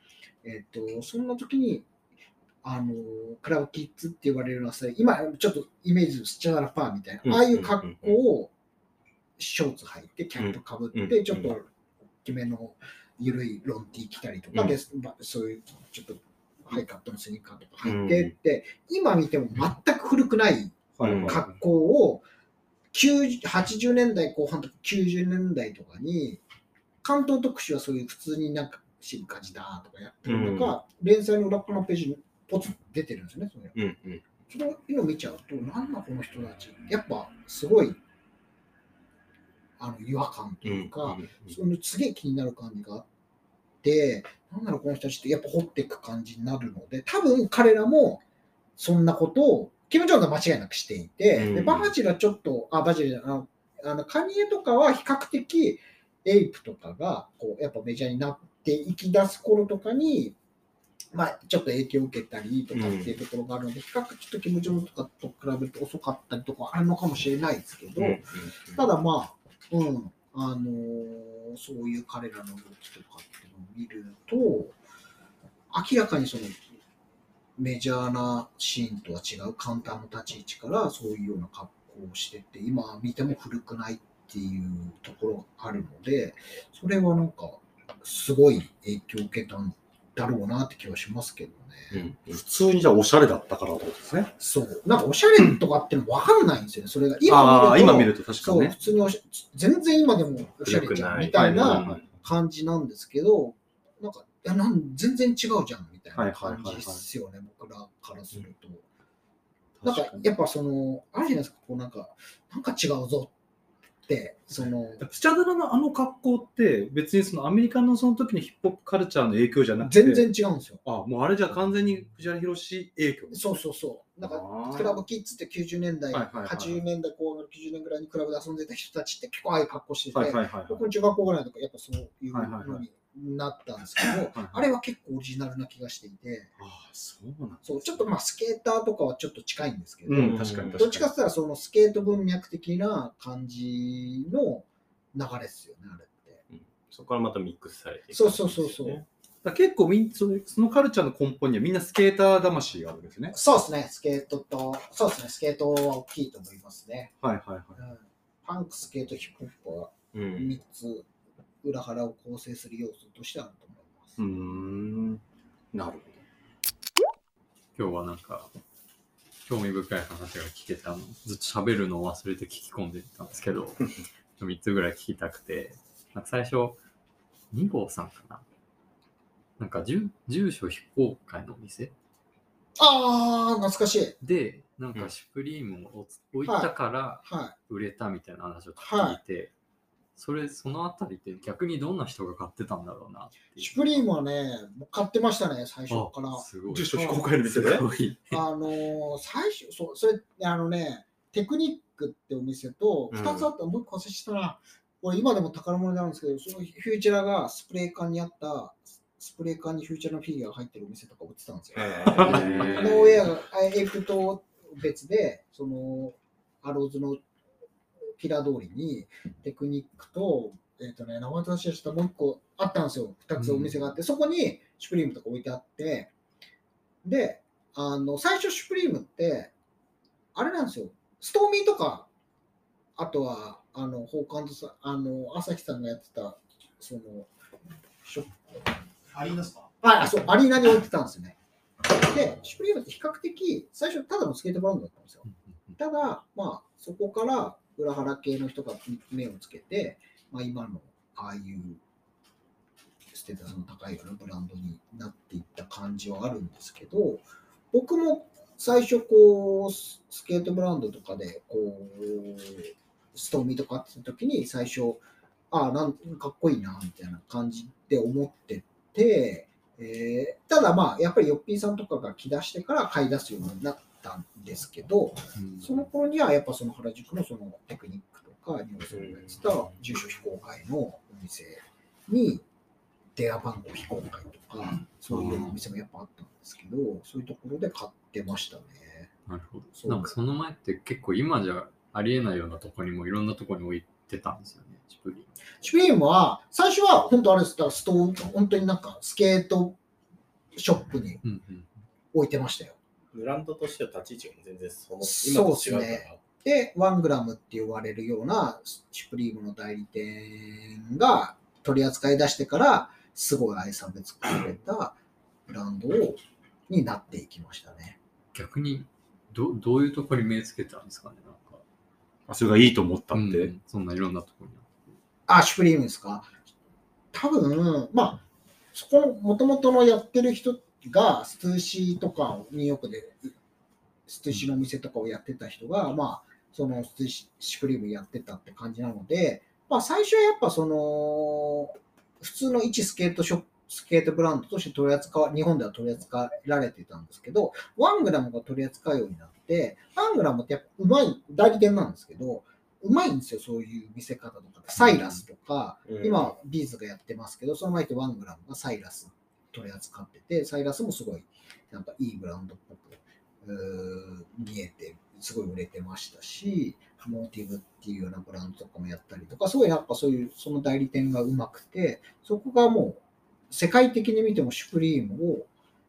えっ、と、そんな時に、あの、クラブキッズって言われるのはさ、今ちょっとイメージスチャダラパーみたいうんな、ああいう格好をショーツ履いて、キャップかぶって、うんちょっと大きめの緩いロンティー着たりとか、うん。でまそういうちょっとハイカットのスニーカーとか履いてって、今見ても全く古くない格好を90 80年代後半とか90年代とかに関東特集はそういう普通になんか静かじだとかやってるのが、連載の裏側のページにポツッと出てるんですよね。それうんうん。そのを見ちゃうと、なんだこの人たち、やっぱすごいあの違和感とうんいうか、うんそのすげえ気になる感じがあって、なんだろう、この人たちってやっぱ掘っていく感じになるので、多分彼らもそんなことを、キム・ジョンが間違いなくしていて、うん。でバージルはちょっと、あ、バージルじゃないあの、あのカニエとかは比較的、エイプとかがこうやっぱメジャーになっていき出す頃とかに、まあ、ちょっと影響を受けたりとかっていうところがあるので、比較的ちょっとキム・ジョンとかと比べると遅かったりとかあるのかもしれないですけど、うんうん。ただまあ、うん、あのーそういう彼らの動きとかっていうのを見ると、明らかにそのメジャーなシーンとは違う簡単な立ち位置からそういうような格好をしてて、今見ても古くないっていうところがあるので、それはなんかすごい影響を受けたんだろうなって気はしますけどね。うん普通にじゃあおしゃれだったからってことですね。そう。なんかおしゃれとかっての分かんないんですよね。それがああ、今今見ると見ると確かそう、にね普。通におし全然今でもおしゃれじゃんみたいなはい感じなんですけど、やなん全然違うじゃんみたいな感じですよね、僕らからすると。なんか、やっぱその、あるじゃないですか、こうなんか、なんか違うぞって、その、スチャダラのあの格好って別にそのアメリカのその時のヒップホップカルチャーの影響じゃなくて。全然違うんですよ。あもうあれじゃ完全に藤原宏影響。そうそうそう。なんか、クラブキッズって90年代、はいはいはい80年代後半90年ぐらいにクラブで遊んでた人たちって結構ああいう格好してて、はいはいはいはい。僕の中学校ぐらいとかやっぱそういうはいはいはい。のになったんですけど、はいあれは結構オリジナルな気がしていて、ああそうなんだそうちょっとまあスケーターとかはちょっと近いんですけど、どっちかって言ったらそのスケート文脈的な感じの流れですよね、あれって。そこからまたミックスされていくそうそうそうそう。ねだ結構みんそのそのカルチャーの根本にはみんなスケーター魂があるんですね。そうですね、スケートと、そうですね、スケートは大きいと思いますね。はいはいはい。うん、パンク、スケート、ヒップホップはうん。3つ裏腹を構成する要素としてあると思います。うーん。なるほ今日はなんか、興味深い話が聞けたの、ずっと喋るのを忘れて聞き込んでたんですけど、3つぐらい聞きたくて、なんか最初、2号さんかな？なんか住住所非公開のお店？あー、懐かしい。で、なんうんかシュプリームを置いたからは売れたみたいな話を聞いて、それ、そのあたりって逆にどんな人が買ってたんだろうなってい。いう。シュプリームはね、もう買ってましたね、最初から。あすごい。住所非公開の店で？すごい。あのー最初、そう、それ、あのね、テクニックってお店と、うん2つあった、もう一個忘れしたな。これ今でも宝物なんですけど、そのフューチャラがスプレー缶にあった、スプレー缶にフューチャラのフィギュアが入ってるお店とか売ってたんですよ。へノーウェアが、あエイプと別で、その、アローズのピラ通りに、テクニックと、えっ、とね、名前としてしたもう一個あったんですよ。二つお店があって、そこにシュプリームとか置いてあって、で、あの、最初シュプリームって、あれなんですよ。ストーミーとか、あとは、あの、ホーカンドさん、あの、朝日さんがやってた、その、ショップありますかあ、そう、アリーナに置いてたんですよね。で、シュプリームって比較的、最初、ただのスケートブランドだったんですよ。ただ、まあ、そこから裏腹系の人が目をつけて、まあ、今のああいうステータスの高いようなブランドになっていった感じはあるんですけど、僕も最初こう、スケートブランドとかで、こう、ストーミーとかってた時に最初、ああ、なんかっこいいな、みたいな感じで思ってて、えーただまあ、やっぱりヨッピーさんとかが来だしてから買い出すようになってたんですけど、うんその頃にはやっぱその原宿のそのテクニックとか、ニュースがやってた住所非公開のお店に電話番号非公開とか、そういうお店もやっぱあったんですけど、そういうところで買ってましたね。なるほど。なんかその前って結構今じゃありえないようなとこにもいろんなとこに置いてたんですよね、チプリン。シュプリームは、最初は本当あれです、だからストーン、本当になんかスケートショップに。置いてましたよ。ブランドとしては立ち位置が全然その今と違うから。ねで、ワングラムって言われるようなシュプリームの代理店が取り扱い出してから、すごい愛され尽くされたブランドをになっていきましたね。逆にどどういうところに目つけたんですかね、なんか。あそれがいいと思ったって。うんそんないろんなところに。あ、シュプリームですか？多分、まあ、そこの元々のやってる人が、ストゥーシーとかをニューヨークで、ストゥーシーのお店とかをやってた人が、まあ、そのストゥーシーシュプリームやってたって感じなので、まあ、最初はやっぱその、普通の一スケートショップ、スケートブランドとして取り扱わ、日本では取り扱えられてたんですけど、ワングラムが取り扱うようになって、ワングラムってやっぱうまい、代理店なんですけど、うまいんですよ、そういう見せ方とか。サイラスとか、うん。今、ビーズがやってますけど、その前ってワングラムがサイラス取り扱ってて、サイラスもすごい、なんかいいブランドっぽく見えて、すごい売れてましたし、モーティブっていうようなブランドとかもやったりとか、すごいやっぱそういう、その代理店がうまくて、そこがもう、世界的に見てもシュプリームを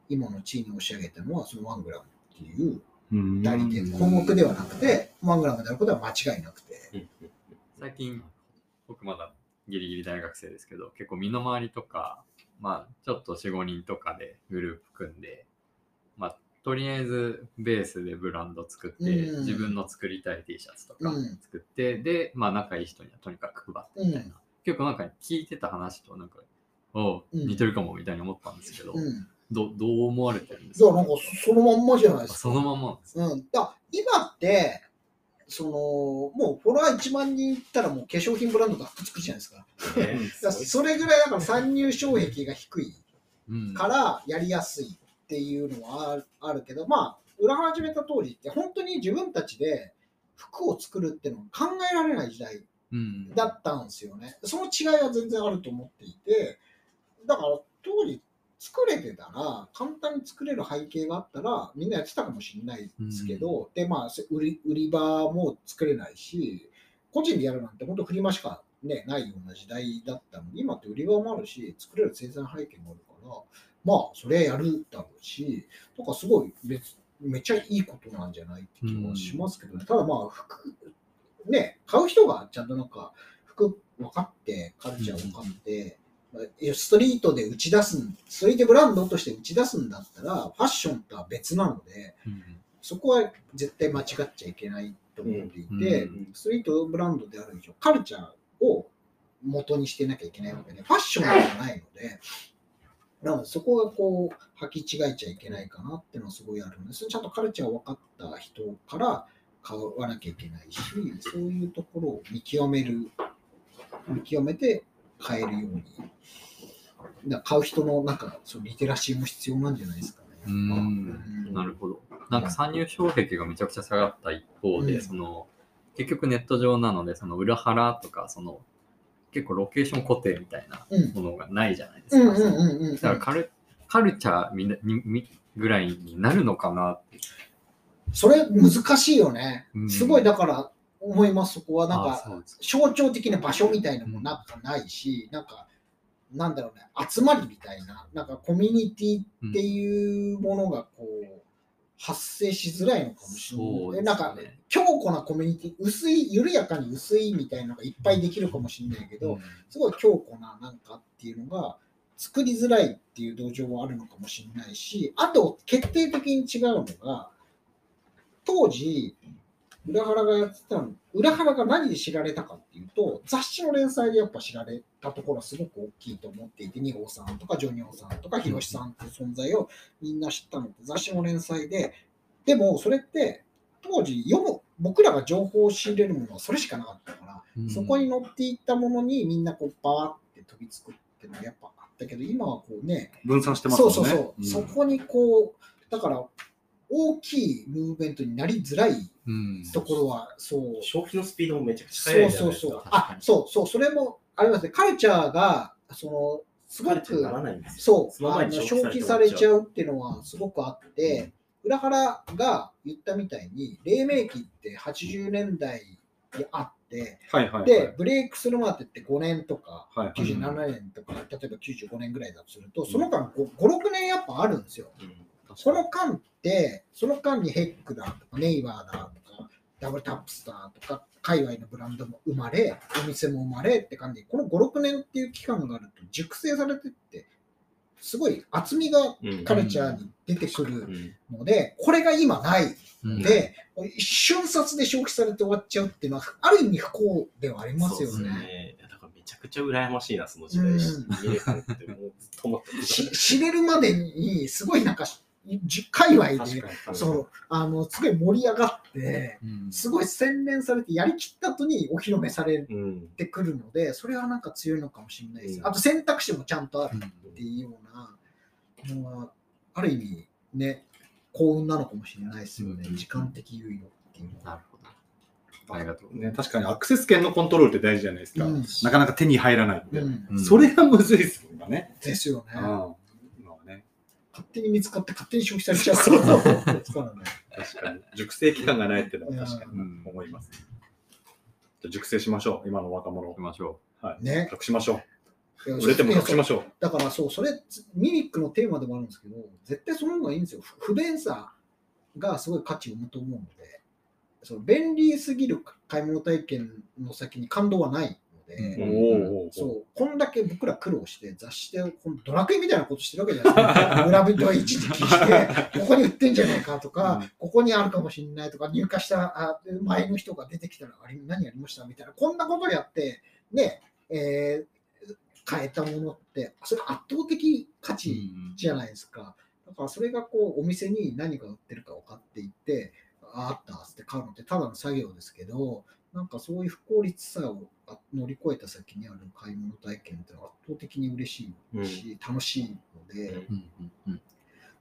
今の地位に押し上げたのは、そのワングラムっていううん代理店、項目ではなくて、ワングラムであることは間違いなくて。最近、僕まだギリギリ大学生ですけど、結構身の回りとか、まあ、ちょっと4、5人とかでグループ組んで、まあ、とりあえずベースでブランド作って、うん自分の作りたい T シャツとかうん作って、で、まあ、仲いい人にはとにかく配ってみたいな。うん結構なんか聞いてた話となんか、おううん似てるかもみたいに思ったんですけど、うん。どどう思われてるんですじゃあかなんかそそのまんまじゃないですか。そのまんまなんですねうん。だ今って、その、もうフォロワー1万人いったらもう化粧品ブランドがくっつくじゃないですか。からそれぐらいだから参入障壁が低いうん。からやりやすいっていうのはあるけど、まあ、裏始めた当時って本当に自分たちで服を作るっていうのは考えられない時代うん。だったんですよね。その違いは全然あると思っていて、だから当時作れてたら、簡単に作れる背景があったら、みんなやってたかもしれないですけど、で、まあ、せ売り売り場も作れないし、個人でやるなんて本当フリマしか、ね、ないような時代だったのに、今って売り場もあるし、作れる生産背景もあるから、まあ、それはやるだろうし、とかすごい別、めっちゃいいことなんじゃないって気はしますけどね。ただまあ、服、ね、買う人がちゃんとなんか、服分かって、カルチャー分かって、ストリートで打ち出すん、ストリートブランドとして打ち出すんだったら、ファッションとは別なので、うん。そこは絶対間違っちゃいけないと思っていて、うん。ストリートブランドである以上、カルチャーを元にしてなきゃいけないわけで、ファッションではないので、なのでそこがこう、履き違えちゃいけないかなっていうのはすごいあるので、それちゃんとカルチャーを分かった人から買わなきゃいけないし、そういうところを見極める、見極めて買えるように、だ買う人のなんかそのリテラシーも必要なんじゃないですかね。うーんうんなるほど。なんか参入障壁がめちゃくちゃ下がった一方で、うんその結局ネット上なので、その裏腹とか、その結構ロケーション固定みたいなうんものがないじゃないですか。うんうんうんうん。だからカルカルチャーみんなにみぐらいになるのかなって。それ難しいよねう。んすごいだから思います、そこはなんあか象徴的な場所みたいなのもなんかないし、なんか、なんだろうね、集まりみたいな、なんかコミュニティっていうものがこう、発生しづらいのかもしれない。なんかね。強固なコミュニティ、薄い、緩やかに薄いみたいなのがいっぱいできるかもしれないけど、すごい強固ななんかっていうのが作りづらいっていう土壌はあるのかもしれないし、あと決定的に違うのが、当時、裏原がやってたの、裏原が何で知られたかっていうと、雑誌の連載でやっぱ知られたところはすごく大きいと思っていて、二号さんとかジョニオさんとかヒロシさんっていう存在をみんな知ったのって雑誌の連載で、でもそれって当時読む、僕らが情報を仕入れるものはそれしかなかったから、うん。そこに載っていったものにみんなこうバーって飛びつくっていうのはやっぱあったけど、今はこうね、分散してますもね。そうんそうそう、ん。そこにこう、だから大きいムーブメントになりづらいうんところは、そう、消費のスピードもめちゃくちゃそう速いじゃないですか。そうそう、あそうそう、それもありますね、カルチャーが、その、すごく。そう、あの消費されちゃうっていうのはすごくあって、裏原が言ったみたいに、黎明期って80年代にあって、はいはいはい。で、ブレイクスルーマーテって5年とか、はいはい、97年とか、例えば95年ぐらいだとすると、その間5、6年やっぱあるんですよ。うん。その間って、その間にヘックだとか、ネイバーだとか、ダブルタップスターとか、界隈のブランドも生まれ、お店も生まれって感じ。で、この5、6年っていう期間があると熟成されてって、すごい厚みがうん。カルチャーに出てくうるん。ので、これが今ないう。ん。ので、瞬殺で消費されて終わっちゃうっていうのは、ある意味不幸ではありますよね。めちゃくちゃ羨ましいな、その時代。知れるまでに、すごいなんか、じ界隈で。そう、あの、すごい盛り上がって、うんすごい洗練されて、やりきった後にお披露目されうん。てくるので、それはなんか強いのかもしれないです。うんあと選択肢もちゃんとあるうんっていうようなのは、ある意味ね、幸運なのかもしれないですよね。うん時間的猶予っていうのは。なるほど。ありがとう。ね、確かにアクセス権のコントロールって大事じゃないですか。うんなかなか手に入らないんで。うん、うんそれがむずいですよね。ですよね。勝手に見つかって勝手に消費されちゃうからですからね。確かに。熟成期間がないっていうのは確かにうん思います。じゃあ熟成しましょう、今の若者行き。ましょはい。ね。隠しましょう。売れても隠しましょう。だからそう、それ、ミミックのテーマでもあるんですけど、絶対その方がいいんですよ。不不便さがすごい価値を生むと思うので、その便利すぎる買い物体験の先に感動はないので、そう、こんだけ僕ら苦労して、雑誌でこのドラクエみたいなことしてるわけじゃないですか。村人は一時期して、ここに売ってんじゃないかとか、うんここにあるかもしれないとか、入荷したあ前の人が出てきたら、あれ何やりましたみたいな、こんなことやって、ね、えー変えたものって、それ圧倒的価う。値じゃないですか。だからそれがこうお店に何が売ってるか分かっていって、ああったっつって買うのってただの作業ですけど、なんかそういう不効率さをあ乗り越えた先にある買い物体験って圧倒的に嬉しいし、楽しいので、うんうんうん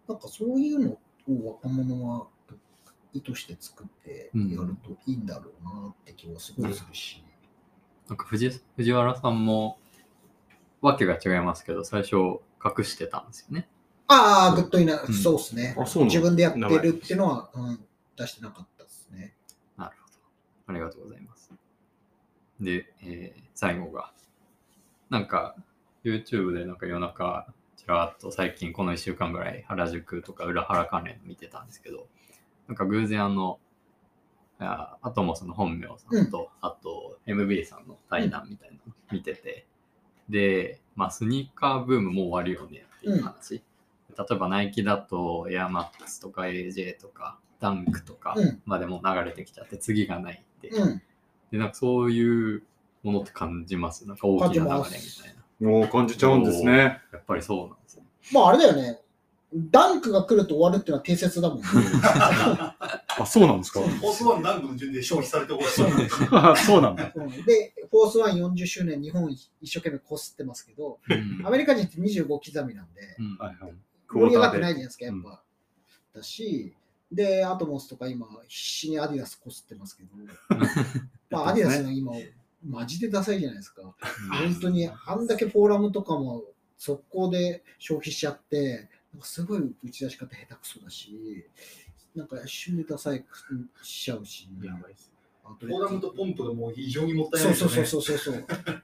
なんかそういうのを若者は意図して作ってやるといいんだろうなって気はすごいするし。なんか藤藤原さんも、わけが違いますけど、最初隠してたんですよね。ああ、グッドイナうんそうですね。あそうなの自分でやってるっていうのは、うん、出してなかったですね。なるほど。ありがとうございます。で、えー最後が、なんか YouTube でなんか夜中、ちらっと最近この1週間ぐらい原宿とか裏原関連見てたんですけど、なんか偶然あの、あアトモスの本名さんと、あと MB さんの対談みたいなの見てて、で、まあスニーカーブームもう終わるよねっていう話。例えばナイキだとエアマックスとか AJ とかダンクとかうんまでもう流れてきちゃって次がないって、うん。でなんかそういうものって感じますなんか大きな流れみたいなもう感じちゃうんですね。やっぱりそうなんですねまああれだよね。ダンクが来ると終わるっていうのは定説だもんね。あ、そうなんですか？フォースワン南部の順で消費されて終わりそうなんで そうなんだ。うんで、フォースワン40周年、日本一生懸命こすってますけど、うんアメリカ人って25刻みなんで、うんはいはい。盛り上がってないじゃないですか、やうんっぱ。だし、で、アトモスとか今、必死にアディダスこすってますけど、まあ、アディダスの今、マジでダサいじゃないですか。本当に、あんだけフォーラムとかも速攻で消費しちゃって、なんかすごい打ち出し方下手くそだし、なんか一瞬でダサいしちゃうし、やばいです。アウトフォーラムとポンプがもう非常にもったいなそそういうですよね。そうそうそうそう。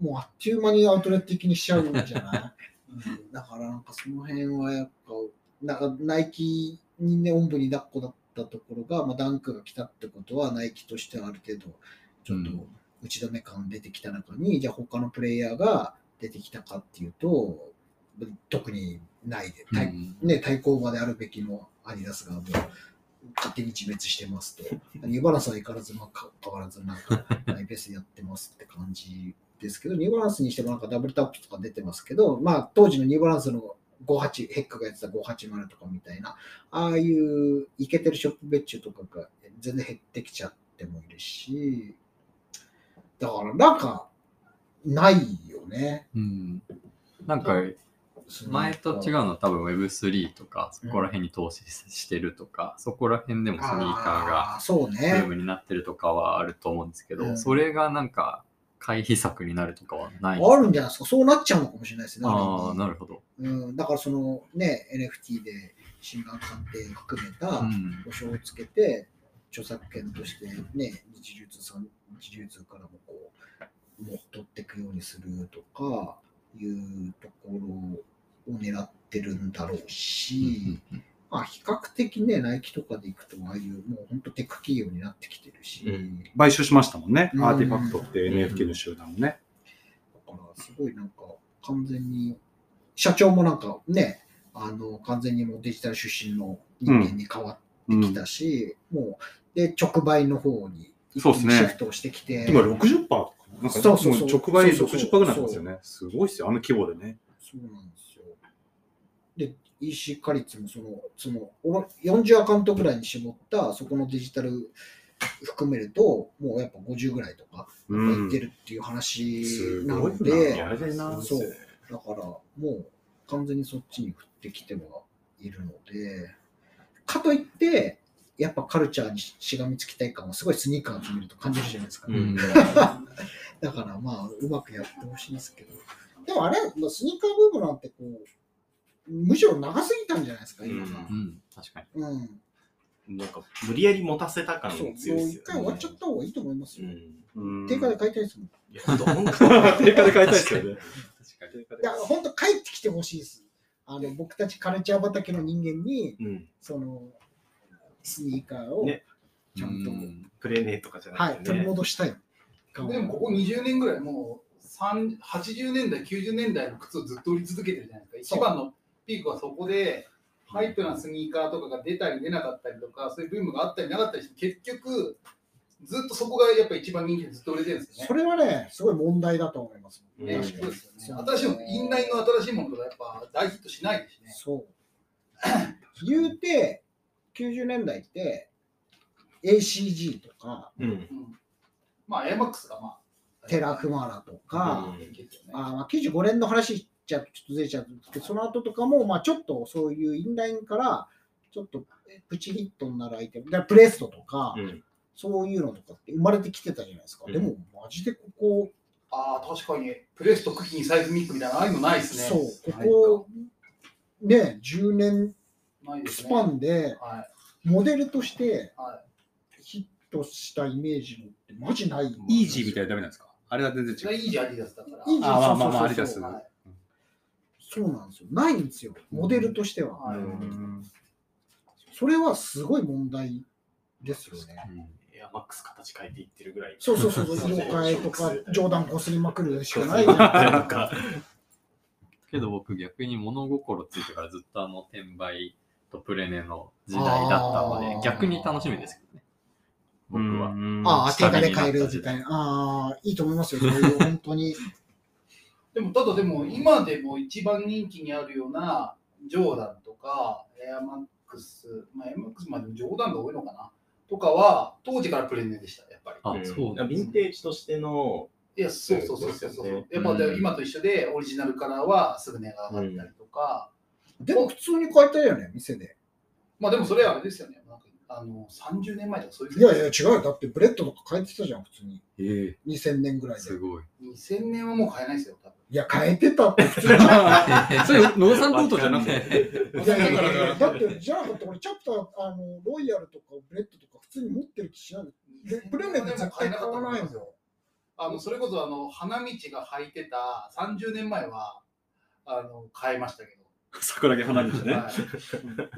もうあっという間にアウトレット的にしちゃうんじゃない？うんだからなんかその辺はやっぱ、なんかナイキにね、おんぶに抱っこだったところが、まあ、ダンクが来たってことは、ナイキとしてはある程度、ちょっとうん打ち止め感出てきた中に、じゃあ他のプレイヤーが出てきたかっていうと、特にないで、対うんね、対抗馬であるべきのアディダスがもう勝手に自滅してますと。ニューバランスは相変わらず、まあ、か変わらずなんか、マイペースでやってますって感じですけど、ニューバランスにしてもなんかダブルタップとか出てますけど、まあ、当時のニューバランスの58、ヘックがやってた580とかみたいな、ああいうイケてるショップ別注とかが全然減ってきちゃってもいるし、だからなんか、ないよね。うんなんか、前と違うのは多分 Web3 とか、そこら辺に投資してるとか、そこら辺でもスニーカーがブーね。ムになってるとかはあると思うんですけど、うんそれがなんか回避策になるとかはないあるんじゃないですか？そうなっちゃうのかもしれないですね。ああ、なるるほど。うん、だからそのね、NFT で新眼鑑定含めたうん保証をつけて、著作権としてね、日流通さん、日流通からもこう、もう取っていくようにするとか、いうところを狙ってるんだろうし、まあ比較的ね、ナイキとかで行くと、ああいうもう本当テック企業になってきてるし、うん買収しましたもんね。うんアーティファクトって NFT の集団をね。だからすごいなんか完全に、社長もなんかね、あの完全にもうデジタル出身の人間に変わってうんきたし、もう、で、直売の方にそうですねシフトをしてきて、今60%とかな。なんかそうそうそうも直売そうそうそう60%ぐらいなんですよね。すごいっすよ、あの規模でね。そうなんですよ。で、EC 化率もその、その、おろ40アカウントぐらいに絞った、そこのデジタル含めると、もうやっぱ50ぐらいとか、うんいってるっていう話なすごいなので、やれなそう。だから、もう完全にそっちに振ってきてはいるので、かといって、やっぱカルチャーにしがみつきたい感はすごいスニーカーを見ると感じるじゃないですか。うん だからまあ、うまくやってほしいですけど。でもあれ、まあスニーカーブームなんてこう、むしろ長すぎたんじゃないですか、今が。うん、確かに。うん。なんか、無理やり持たせた感そう、もう強いですよね。一回終わっちゃった方がいいと思いますよ。うん。うん定価で買いたいですもん。いや、ほんとほんと定価で買いたいですよね。確かに。いや、本当帰ってきてほしいです。あの、僕たちカルチャー畑の人間に、うん。その、スニーカーを、ねちゃんとうんプレネーとかじゃは、取りないくてね。戻したい。でもここ20年ぐらいもう3 80年代、90年代の靴をずっと売り続けてるじゃないですか。そう一番のピークはそこで、ハイプなスニーカーとかが出たり出なかったりとか、そういうブームがあったりなかったりして、結局、ずっとそこがやっぱ一番人気でずっと売れてるんですよそね。れはね、すごい問題だと思います。うんね確かにそうですよね新しいもの、インラインの新しいものとかやっぱ大ヒットしないですしね。そう。言うて、90年代って、ACG とか、うん。うん、まあ、エアマックスがまあ、テラフマラとか、あまあ95年の話じゃちょっとずれちゃうんですけど、その後とかも、まあ、ちょっとそういうインラインから、ちょっとプチヒットになるアイテム、プレストとか、うん。そういうのとかって生まれてきてたじゃないですか。うんでも、マジでここ、ああ、確かに、プレスとクキにサイズミックみたいな、ああいうのないですね。そう、ここ、ね、10年。スパンで、はい。モデルとしてはヒットしたイメージのってマジない。イージーみたいなダメなんですか？あれは全然違う。いいじゃん、アディダスだから。イージーあまあまあまあそうそうそうアディダスはいそうなんですよ。ないんですよ。モデルとしては。それはすごい問題ですよね。エアマックス形変えていってるぐらい。そうそうそう、色変えとか、冗談こすりまくるしかないじなゃんか、けど僕逆に物心ついてからずっとあの転売とプレネの時代だったので逆に楽しみですけどね。僕は。ん。ああ、定価で買えるみたいな。ああ、いいと思いますよ。本当に。でも、ただでも、今でも一番人気にあるような、ジョーダンとか、エアマックス、まあ、エアマックスまあでもジョーダンが多いのかなとかは、当時からプレ値でした、やっぱり。あ、うん。そうヴィンテージとしての、いや、そうそうそうそうやっぱうん今と一緒で、オリジナルカラーはすぐ値が上がったりとか、でも普通に買えたよね、店で。まあでもそれはあれですよね。あの30年前とかそういういやいや、違うよ。だってブレッドとか買えてたじゃん、普通に。ええ2000年ぐらいで。すごい。2000年はもう買えないですよ、多分。いや、買えてたって普通に。い それ、野田さんルートじゃなくて。やいやいやいやだって、じゃなかったら俺、チャプター、あの、ロイヤルとかブレッドとか普通に持ってる気しない。でプレ値で絶対買わないんだよ。あのそれこそあの花道が履いてた30年前はあの買えましたけど、桜木花道ね。はい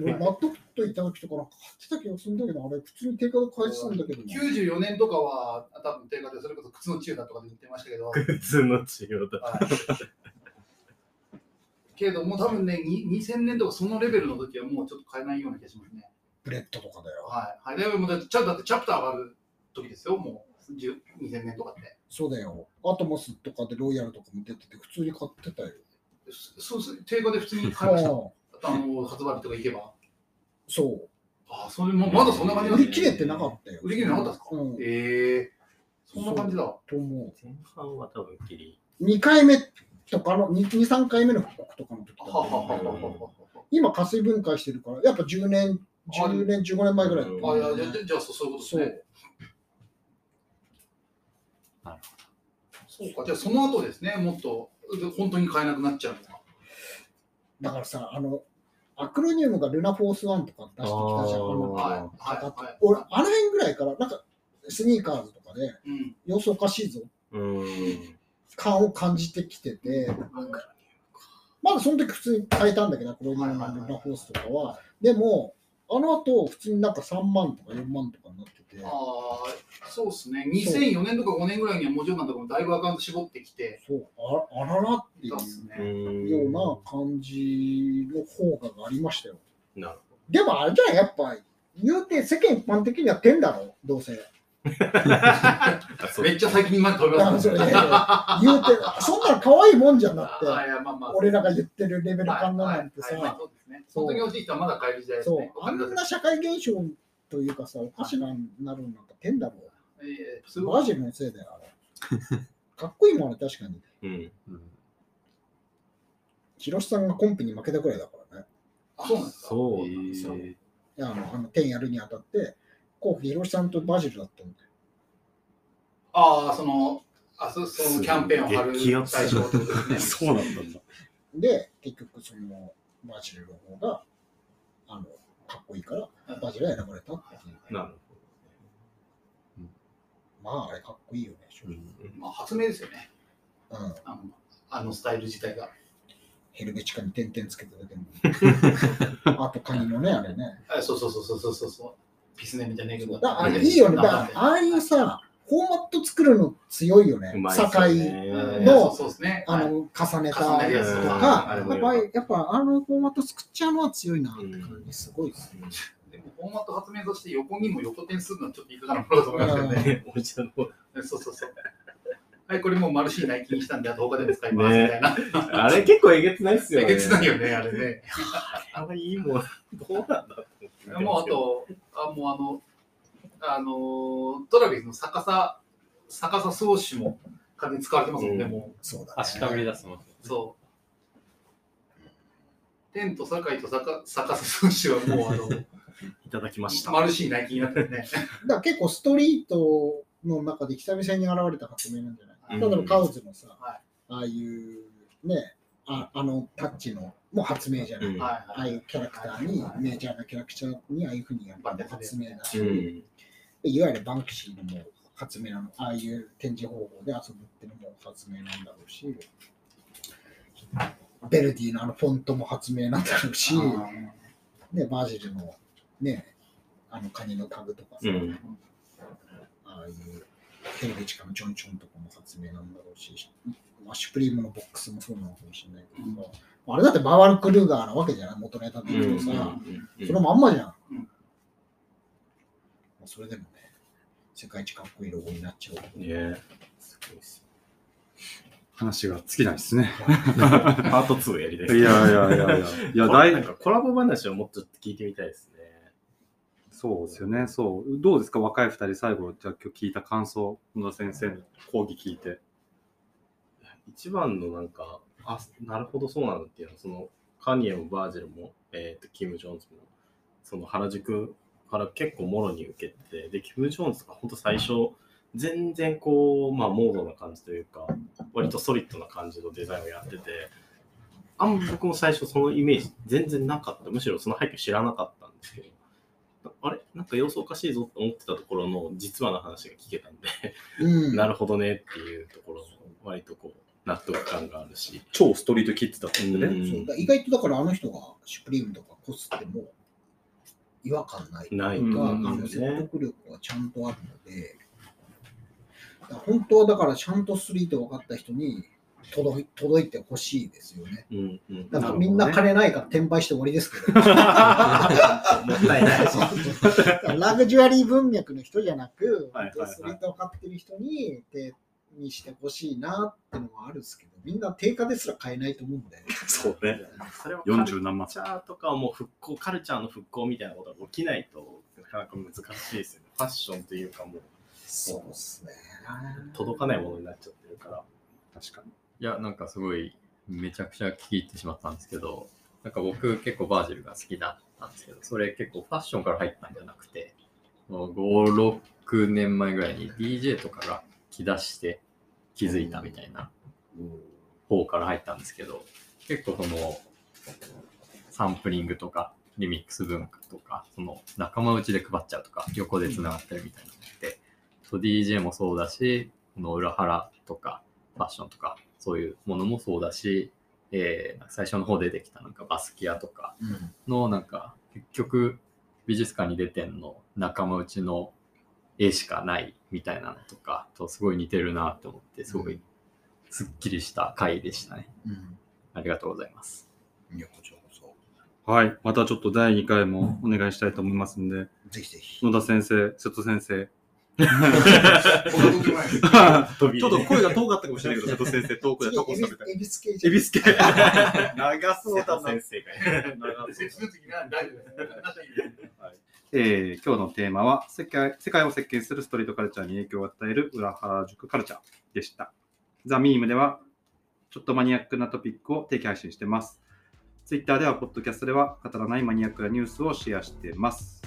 俺、マッドフットいた時とかなんか買ってた気がするんだけど、あれ、普通に定価で買えてたんだけどな。94年とかは、多分定価でそれこそ靴の中だとかで売ってましたけど、普通の治療だ。はいけどもう多分ね、に2000年とかそのレベルの時はもうちょっと買えないような気がしますね。ブレッドとかだよ。はい。はい、でもだってチャだってチャプター上がる時ですよ、もう10 2000年とかって。そうだよ。アトモスとかでロイヤルとかも出てて、普通に買ってたよ。そそうす定価で普通に買いました。あの発売日とか行けば。そああ、それもまだそんな感じう。なんですね売り切れてなかったよ。売り切れなかったですかうん。ええそんな感じだ。と思前半は多分キリ。う。2回目とかの、2、3回目の復刻とかの時だははははは今、加水分解してるから、やっぱ10年、10年、15年前ぐらいだったは。あ、いや、じゃあ、じゃあそうそういうことですそうね。。なるそうか、じゃあその後ですね、もっと本当に買えなくなっちゃうのか。だからさ、あの、アクロニウムがルナフォースワンとか出してきたじゃん。あのはい、あはい、はい。俺、あの辺ぐらいから、なんか、スニーカーズとかで、うん。様子おかしいぞ、うん。感を感じてきてて、まだその時普通に買えたんだけど、アクロニウムのルナフォースとかは。でも、あの後、普通になんか3万とか4万とかになってて、ああ、そうですね。2004年とか5年ぐらいには、もちろんなんとかもだいぶアカウント絞ってきて、そう、ああららっていうね。ような感じの方がありましたよ。なるでもあれじゃん、やっぱ、言うて世間一般的には点だろ、どうせ。ほど。めっちゃ最近まで飛びあますね。言うて、そんなの可愛いもんじゃなくて、あいやまあまあ俺らが言ってるレベルはい感のなんてはいはいまあさ、ね。その時落ちたらまだ買える時代ですね。。そうあんな社会現象というかさ、おかしななるのなんか点だろ。えーすごいバージルのせいだよ、あれ。かっこいいもんね、確かに。うん。うん広瀬さんがコンピに負けたくらいだからね。あそうなんですか？そういやあのあの点やるにあたって、コウキ広瀬さんとバジルだったんだよ。ああ、その、あそそのキャンペーンを貼る激アツ対象ってことですね。そうなんだ。で、結局そのバジルの方が、あの、かっこいいから、バジルが選ばれたっていう。なるまあ、あれかっこいいよね。まあ、発明ですよね。うん。あのあのスタイル自体が。ヘルベチカに点々つけただけの。あとカニのね、あれね。あそうそうそうそうそうそうそう。ピスネみたいなけど。だあれいいよね。ああいうさ、フォーマット作るの強いよねう。まいっす境、ようんねのそうですね。はいあの、重ねた重ねるやつととかか、やっぱり、やっぱあのフォーマット作っちゃうのは強いなって感じ、すごいですね。でもフォーマット発明として横にも横点するのはちょっといかがなものだと思いますけどね。そうそうそう。はい、これもうマルシーナイキにしたんで、あと他でも使いますみたいな。あれ結構えげつないっすよね。えげつないよね、あれね。あれいいもん。どうなんだもうあと、あもうあの、あの、トラビスの逆さ、逆さ装置も金使われてますもんね、うんもそうだね。足かぶり出すの。う。そう。テント、酒井と逆逆さ装置はもうあの、いただきました。マルシーナイキになってるね。だ結構ストリートの中で久々に現れた発明なんじゃない、うん例えばカウズのさ、はいああいうね、ああのタッチのもう発明じゃない、うんああいうキャラクターに、メジャーなキャラクターにああいうふうにやるのも発明だし、うん。いわゆるバンクシーのも発明なの、ああいう展示方法で遊ぶっていうのも発明なんだろうし、ベルディのあのフォントも発明なんだろうし、ね、バージルのね、あのカニのタグとかさ、うん。ああいうヘルベチカのちょんちょんとかも発明なんだろうし、まあ、シュプリームのボックスもそうなのかもしれないけどさ、あれだってバーワル・クルーガーなわけじゃない元ネタで言うとさ、そのまんまじゃん。うんまあそれでもね、世界一かっこいいロゴになっちゃう。ねすごいっす。話が尽きないですね。パート2やりたいですいやいやいやいや。いや、こ大れなんかコラボ話をもっと聞いてみたいですね。そうですよね。そう。どうですか若い二人、最後、じゃあ今日聞いた感想、野田先生の講義聞いて。一番のなんか、あ、なるほどそうなんだっていうのは、その、カニエもバージルも、えっ、と、キム・ジョーンズも、その原宿から結構もろに受けて、で、キム・ジョーンズが本当最初、全然こう、まあ、モードな感じというか、割とソリッドな感じのデザインをやってて、あんま僕も最初そのイメージ全然なかった。むしろその背景知らなかったんですけど、あれ？なんか様子おかしいぞって思ってたところの実話の話が聞けたんで、うん。なるほどねっていうところ割とこう、納得感があるし。超ストリートキッズだったんでね。うんそうだ意外とだからあの人がシュプリームとかこすっても違和感ないというか、うんの説得力はちゃんとあるので、本当はだからちゃんとストリート分かった人に届い届いてほしいですよね。うんうん。だからみんな金ないから転売して終わりですけど。もったいない。そうそうラグジュアリー文脈の人じゃなく、はいはいはいストリート分かってる人に手にしてほしいなってのはあるんですけど、みんな定価ですら買えないと思うんで。そうね。それはカル40何万チ。ャーとかはもう復興、カルチャーの復興みたいなことが起きないとなかなか難しいですよね。ファッションというかもうそうですね。届かないものになっちゃってるから。確かに。いや、なんかすごい、めちゃくちゃ聞き入ってしまったんですけど、なんか僕結構バージルが好きだったんですけど、それ結構ファッションから入ったんじゃなくて、もう5、6年前ぐらいに DJ とかが着出して気づいたみたいな方から入ったんですけど、結構そのサンプリングとかリミックス文化とか、その仲間内で配っちゃうとか、横で繋がったりみたいなのって、そう DJ もそうだし、この裏腹とかファッションとか、そういうものもそうだし、えー最初の方出てきたなんかバスキアとかのなんか結局美術館に出てんの仲間内の絵しかないみたいなのとかとすごい似てるなと思ってすごいすっきりした回でしたね。うんありがとうございます。いや、こちらこそ。はい。またちょっと第2回もお願いしたいと思いますんで、ぜひぜひ。野田先生、瀬戸先生。ちょっと声が遠かったかもしれないけど、瀬戸先生、遠くでタコス食べたい。エビス系エビス系。長そうだな。先生が。長そうえー今日のテーマは世界世界を席巻するストリートカルチャーに影響を与える裏原塾カルチャーでした。ザ・ミームではちょっとマニアックなトピックを定期配信してます。Twitter では、ポッドキャストでは語らないマニアックなニュースをシェアしてます。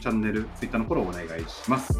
チャンネル、ツイッターのフォローお願いします。